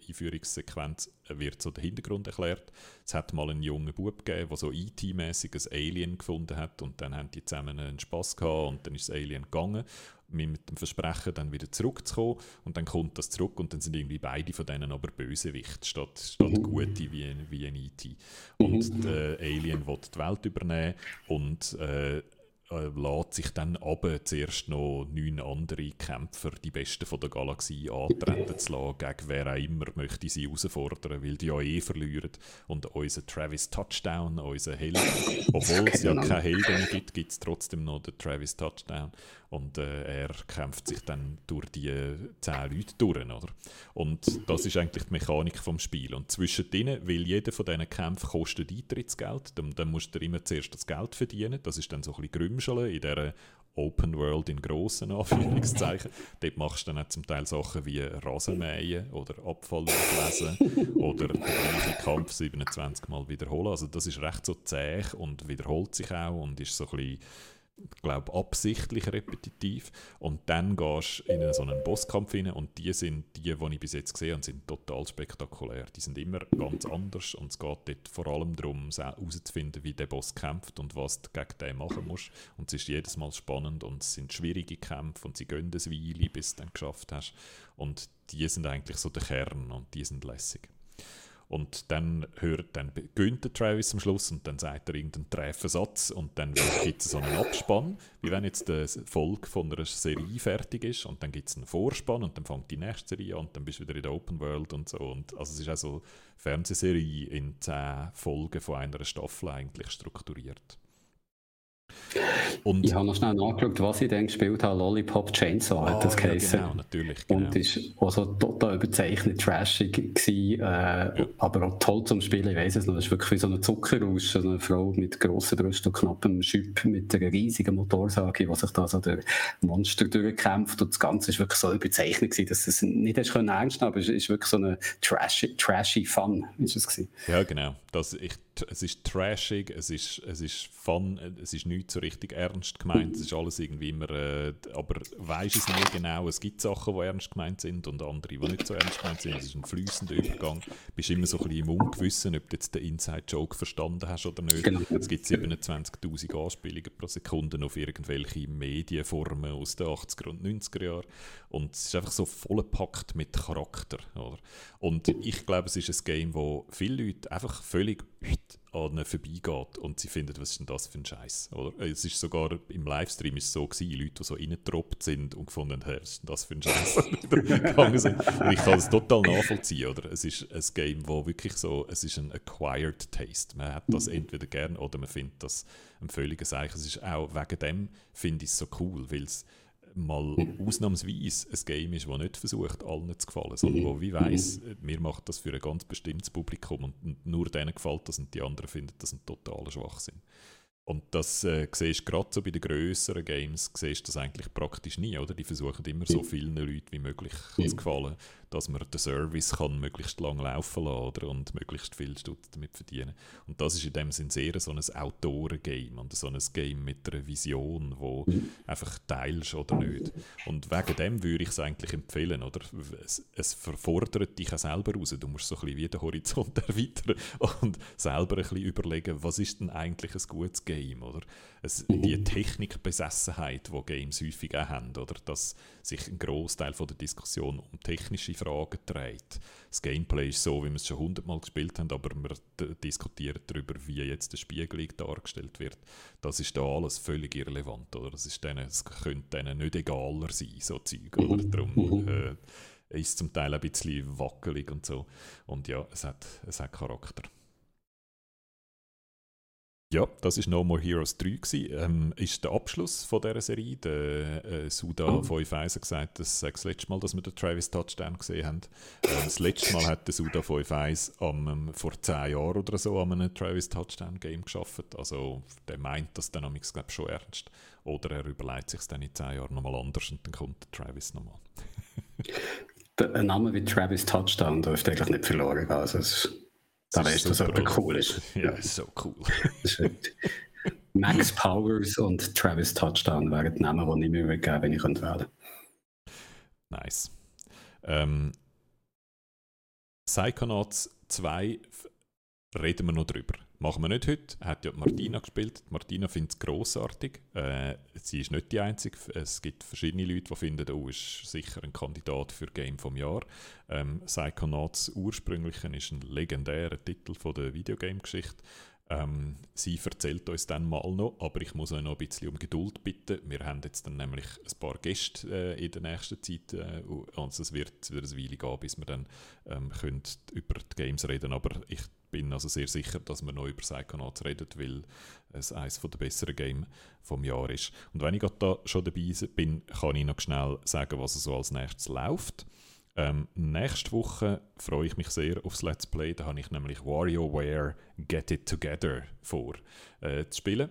Einführungssequenz wird so der Hintergrund erklärt. Es hat mal einen jungen Bub gegeben, der so IT-mäßig ein Alien gefunden hat und dann haben die zusammen einen Spass gehabt und dann ist das Alien gegangen mit dem Versprechen, dann wieder zurückzukommen und dann kommt das zurück und dann sind irgendwie beide von denen aber Bösewicht statt, statt mhm. Gute wie, wie ein IT. Und mhm. der Alien will die Welt übernehmen und äh, äh, lässt sich dann aber zuerst noch neun andere Kämpfer, die Besten von der Galaxie, antreten zu lassen, gegen wer auch immer möchte sie herausfordern, weil die ja eh verlieren. Und unser Travis Touchdown, unser Held, obwohl es ja keine Helden gibt, gibt es trotzdem noch den Travis Touchdown. Und äh, er kämpft sich dann durch die zehn Leute durch. Oder? Und das ist eigentlich die Mechanik vom Spiel. Und zwischen denen, weil jeder von diesen Kämpfen kostet Eintrittsgeld, dann, dann musst du immer zuerst das Geld verdienen. Das ist dann so ein bisschen Grümscheln in dieser Open World in grossen Anführungszeichen. Dort machst du dann auch zum Teil Sachen wie Rasenmähen oder Abfall auslesen oder den gleichen Kampf 27 Mal wiederholen. Also das ist recht so zäh und wiederholt sich auch und ist so ein bisschen glaube absichtlich repetitiv und dann gehst du in so einen Bosskampf rein und die sind die, die ich bis jetzt gesehen habe, sind total spektakulär. Die sind immer ganz anders und es geht dort vor allem darum, herauszufinden, wie der Boss kämpft und was du gegen den machen musst und es ist jedes Mal spannend und es sind schwierige Kämpfe und sie gehen eine Weile, bis du dann geschafft hast und die sind eigentlich so der Kern und die sind lässig. Und dann hört, dann der Travis am Schluss und dann sagt er irgendeinen Treffensatz und dann gibt es so einen Abspann, wie wenn jetzt die Folge von einer Serie fertig ist und dann gibt es einen Vorspann und dann fängt die nächste Serie an und dann bist du wieder in der Open World und so. Und also es ist auch so eine Fernsehserie in zehn Folgen von einer Staffel eigentlich strukturiert. Und ich habe noch schnell nachgeschaut, was ich dann gespielt habe. Lollipop Chainsaw hat das ah, ja, Genau, natürlich. Genau. Und es war also total überzeichnet, trashig, gewesen, äh, ja. aber auch toll zum Spielen. Ich weiß es noch, es ist wirklich wie so eine Zuckerrausch, so eine Frau mit grossen Brüsten und knappem Schüpp mit einer riesigen Motorsage, die sich da so der Monster durchkämpft. Und das Ganze war wirklich so überzeichnet, gewesen, dass es nicht ernst nehmen aber es ist wirklich so eine trashy, trashy Fun. Ist es gewesen. Ja, genau. Das, ich, es ist trashig, es ist, es ist fun, es ist nicht so richtig ernst gemeint, es ist alles irgendwie immer, äh, aber weisst es nicht genau, es gibt Sachen, die ernst gemeint sind und andere, die nicht so ernst gemeint sind, es ist ein fließender Übergang, du bist immer so ein bisschen im Ungewissen, ob du jetzt den Inside-Joke verstanden hast oder nicht. Genau. Es gibt 27'000 Anspielungen pro Sekunde auf irgendwelche Medienformen aus den 80er und 90er Jahren und es ist einfach so vollgepackt mit Charakter. Oder? Und ich glaube, es ist ein Game, wo viele Leute einfach völlig an ihnen vorbeigeht und sie finden, was ist denn das für ein Scheiß? Es ist sogar im Livestream ist so gewesen, Leute, die so reingetroppt sind und gefunden haben, was ist denn das für ein Scheiß? und ich kann es total nachvollziehen, oder? Es ist ein Game, wo wirklich so, es ist ein acquired taste. Man hat das entweder gern oder man findet das ein völliges Zeichen. Es ist auch wegen dem finde ich es so cool, weil es mal ausnahmsweise ein Game ist, das nicht versucht, allen zu gefallen, sondern wo wie weiss, wir machen das für ein ganz bestimmtes Publikum und nur denen gefällt das und die anderen finden das ein totaler Schwachsinn. Und das äh, siehst du gerade so bei den grösseren Games, siehst das eigentlich praktisch nie, oder? Die versuchen immer so vielen Leuten wie möglich zu gefallen dass man den Service kann möglichst lang laufen lassen oder? und möglichst viel Stutz damit verdienen. Und das ist in dem Sinn sehr so ein Autoren-Game und so ein Game mit einer Vision, wo einfach teilst oder nicht. Und wegen dem würde ich es eigentlich empfehlen, oder? Es, es verfordert dich auch selber raus. Du musst so ein bisschen wie den Horizont erweitern und selber ein bisschen überlegen, was ist denn eigentlich ein gutes Game, oder? Es, die Technikbesessenheit, die Games häufig auch haben, oder? Dass sich ein Großteil der Diskussion um technische Fragen dreht. Das Gameplay ist so, wie wir es schon hundertmal gespielt haben, aber wir diskutieren darüber, wie jetzt der Spiegelung dargestellt wird. Das ist da alles völlig irrelevant, oder? Das ist denen, es könnte denen nicht egaler sein, so Zeug, oder? Mhm. Darum mhm. äh, ist es zum Teil ein bisschen wackelig und so. Und ja, es hat, es hat Charakter. Ja, das ist No More Heroes 3 gewesen. Ähm, ist der Abschluss von dieser Serie. Der äh, Suda oh. 5 hat gesagt, das ist das letzte Mal, dass wir den Travis Touchdown gesehen haben. Ähm, das letzte Mal hat der Suda 5 ähm, vor 10 Jahren oder so an einem Travis Touchdown Game geschafft. Also der meint das dann glaube schon ernst. Oder er überlegt sich dann in 10 Jahren nochmal anders und dann kommt der Travis nochmal. ein Name wie Travis Touchdown dürfte eigentlich nicht verloren gehen. Also weißt du, dass jemand cool ist. Ja, ist so cool. Max Powers und Travis Touchdown wären die Namen, die ich mir geben wenn ich wählen könnte. Nice. Ähm, Psychonauts 2 reden wir noch drüber. Machen wir nicht heute. Hat ja Martina gespielt. Martina findet es grossartig. Äh, sie ist nicht die Einzige. Es gibt verschiedene Leute, die finden, oh, ist sicher ein Kandidat für Game vom Jahr. Ähm, Psychonauts ursprünglich ist ein legendärer Titel von der Videogame-Geschichte. Ähm, sie erzählt uns dann mal noch, aber ich muss euch noch ein bisschen um Geduld bitten. Wir haben jetzt dann nämlich ein paar Gäste äh, in der nächsten Zeit. Äh, also es wird wieder eine Weile gehen, bis wir dann ähm, können über die Games reden ich bin also sehr sicher, dass wir noch über Psychonauts reden, weil es eines der besseren Games vom Jahr ist. Und wenn ich da schon dabei bin, kann ich noch schnell sagen, was so als nächstes läuft. Ähm, nächste Woche freue ich mich sehr aufs Let's Play. Da habe ich nämlich WarioWare Get It Together vor äh, zu spielen.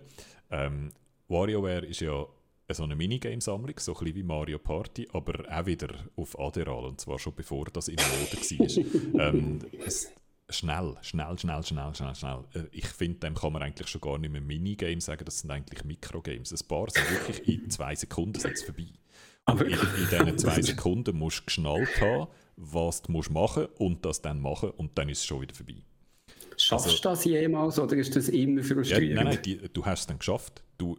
Ähm, WarioWare ist ja so eine Minigame-Sammlung, so ein bisschen wie Mario Party, aber auch wieder auf Adderall, und zwar schon bevor das in Mode war. ähm, es, schnell, schnell, schnell, schnell, schnell, schnell. Äh, ich finde, dem kann man eigentlich schon gar nicht mehr Minigame sagen, das sind eigentlich Mikrogames. Ein paar sind wirklich in zwei Sekunden sind vorbei. Aber in, in diesen zwei Sekunden musst du geschnallt haben, was du musst machen und das dann machen und dann ist es schon wieder vorbei. Schaffst also, du das jemals oder ist das immer frustrierend? Ja, nein, nein, die, du hast es dann geschafft. Du,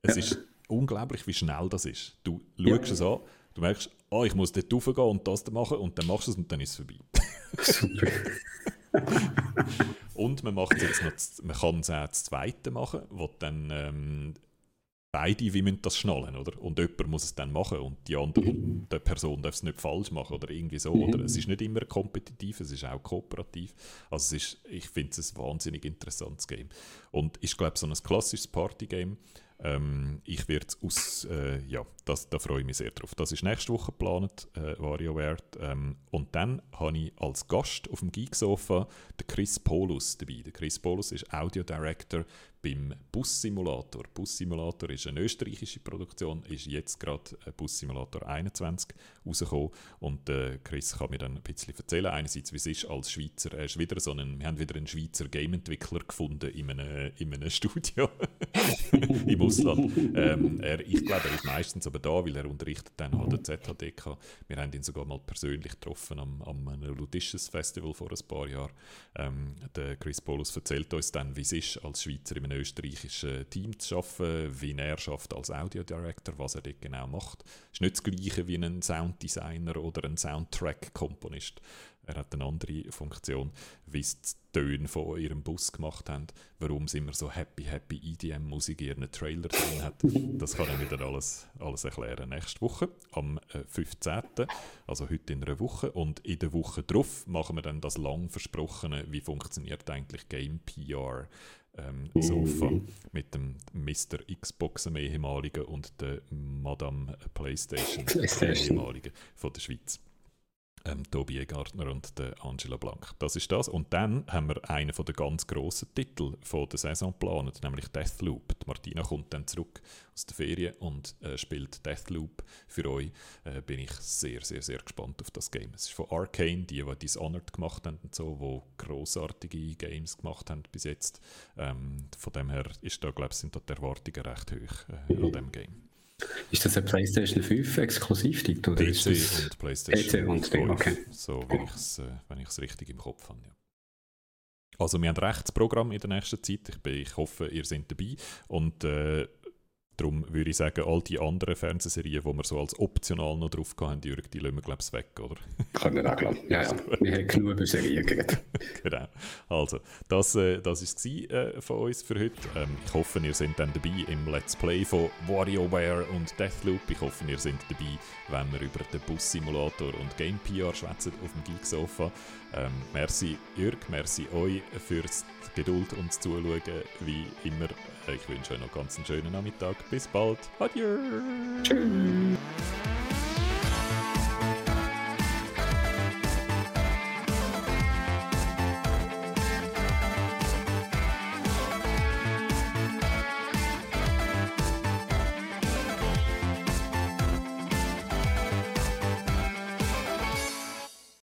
es ja. ist unglaublich, wie schnell das ist. Du schaust ja. es an, du merkst, oh, ich muss dort raufgehen und das machen und dann machst du es und dann ist es vorbei. Super. und man, macht jetzt noch, man kann es auch das zweite machen, wo dann ähm, beide wie müssen das schnallen, oder? Und jemand muss es dann machen und die andere mhm. die Person darf es nicht falsch machen oder irgendwie so. Mhm. Oder es ist nicht immer kompetitiv, es ist auch kooperativ. Also es ist, ich finde es ein wahnsinnig interessantes Game. Und ich glaube, so ein klassisches Partygame, Ähm, ich werde aus, äh, ja, das, da freue ich mich sehr drauf. Das ist nächste Woche geplant, äh, WarioWare. Ähm, und dann habe ich als Gast auf dem Geeksofa den Chris Polus dabei. Der Chris Polus ist Audio Director beim Bus-Simulator. Bus-Simulator ist eine österreichische Produktion, ist jetzt gerade Bus-Simulator 21 rausgekommen und äh, Chris kann mir dann ein bisschen erzählen, einerseits wie es ist als Schweizer, er ist wieder so einen, wir haben wieder einen Schweizer Game-Entwickler gefunden in einem, in einem Studio im Ausland. Ähm, er, ich glaube, er ist meistens aber da, weil er unterrichtet dann halt der ZHDK. Wir haben ihn sogar mal persönlich getroffen am, am Ludisches Festival vor ein paar Jahren. Ähm, der Chris Paulus erzählt uns dann, wie es ist, als Schweizer in einem österreichischen Team zu arbeiten, wie er schafft als Audio Director, was er dort genau macht. Ist nicht das Gleiche wie ein Sounddesigner oder ein Soundtrack-Komponist. Er hat eine andere Funktion, wie sie die Töne von ihrem Bus gemacht haben, warum sie immer so happy, happy EDM-Musik in ihren Trailer drin hat. Das kann ich dann alles, alles erklären. Nächste Woche, am 15., äh, also heute in einer Woche. Und in der Woche drauf machen wir dann das lang versprochene, wie funktioniert eigentlich Game PR ähm, Sofa mhm. mit dem Mr. Xbox, dem ehemaligen, und der Madame PlayStation, PlayStation. ehemaligen von der Schweiz ähm, Tobi Egartner und der Angela Blank. Das ist das. Und dann haben wir einen von den ganz grossen Titeln von der Saison geplant, nämlich Deathloop. Die Martina kommt dann zurück aus der Ferien und äh, spielt Deathloop für euch. Äh, bin ich sehr, sehr, sehr gespannt auf das Game. Es ist von Arcane, die, die Dishonored gemacht haben und so, wo großartige Games gemacht haben bis jetzt. Ähm, von dem her ist da, glaube sind da die Erwartungen recht hoch äh, an dem Game. Ist das ein PlayStation 5 Exklusivtitel? PC ist das und PlayStation PC und 5, okay. So, wenn ich es äh, richtig im Kopf habe. Ja. Also wir haben ein Rechtsprogramm in der nächsten Zeit. Ich, bin, ich hoffe, ihr seid dabei. Und äh, Darum würde ich sagen, all die anderen Fernsehserien, die wir so als optional noch drauf hatten, die, die lassen wir, glaube ich, weg, oder? Können wir auch, glauben. Ja, ja. Wir haben genug über Serien geredet. genau. Also, das war äh, das ist äh, von uns für heute. Ähm, ich hoffe, ihr seid dann dabei im Let's Play von WarioWare und Deathloop. Ich hoffe, ihr seid dabei, wenn wir über den Bus-Simulator und Game PR schwätzen auf dem Geek-Sofa. Ähm, merci Jörg, merci euch fürs Geduld und das Zuschauen, wie immer. Ich wünsche euch noch ganz einen schönen Nachmittag. Bis bald. Adieu. Tschüss.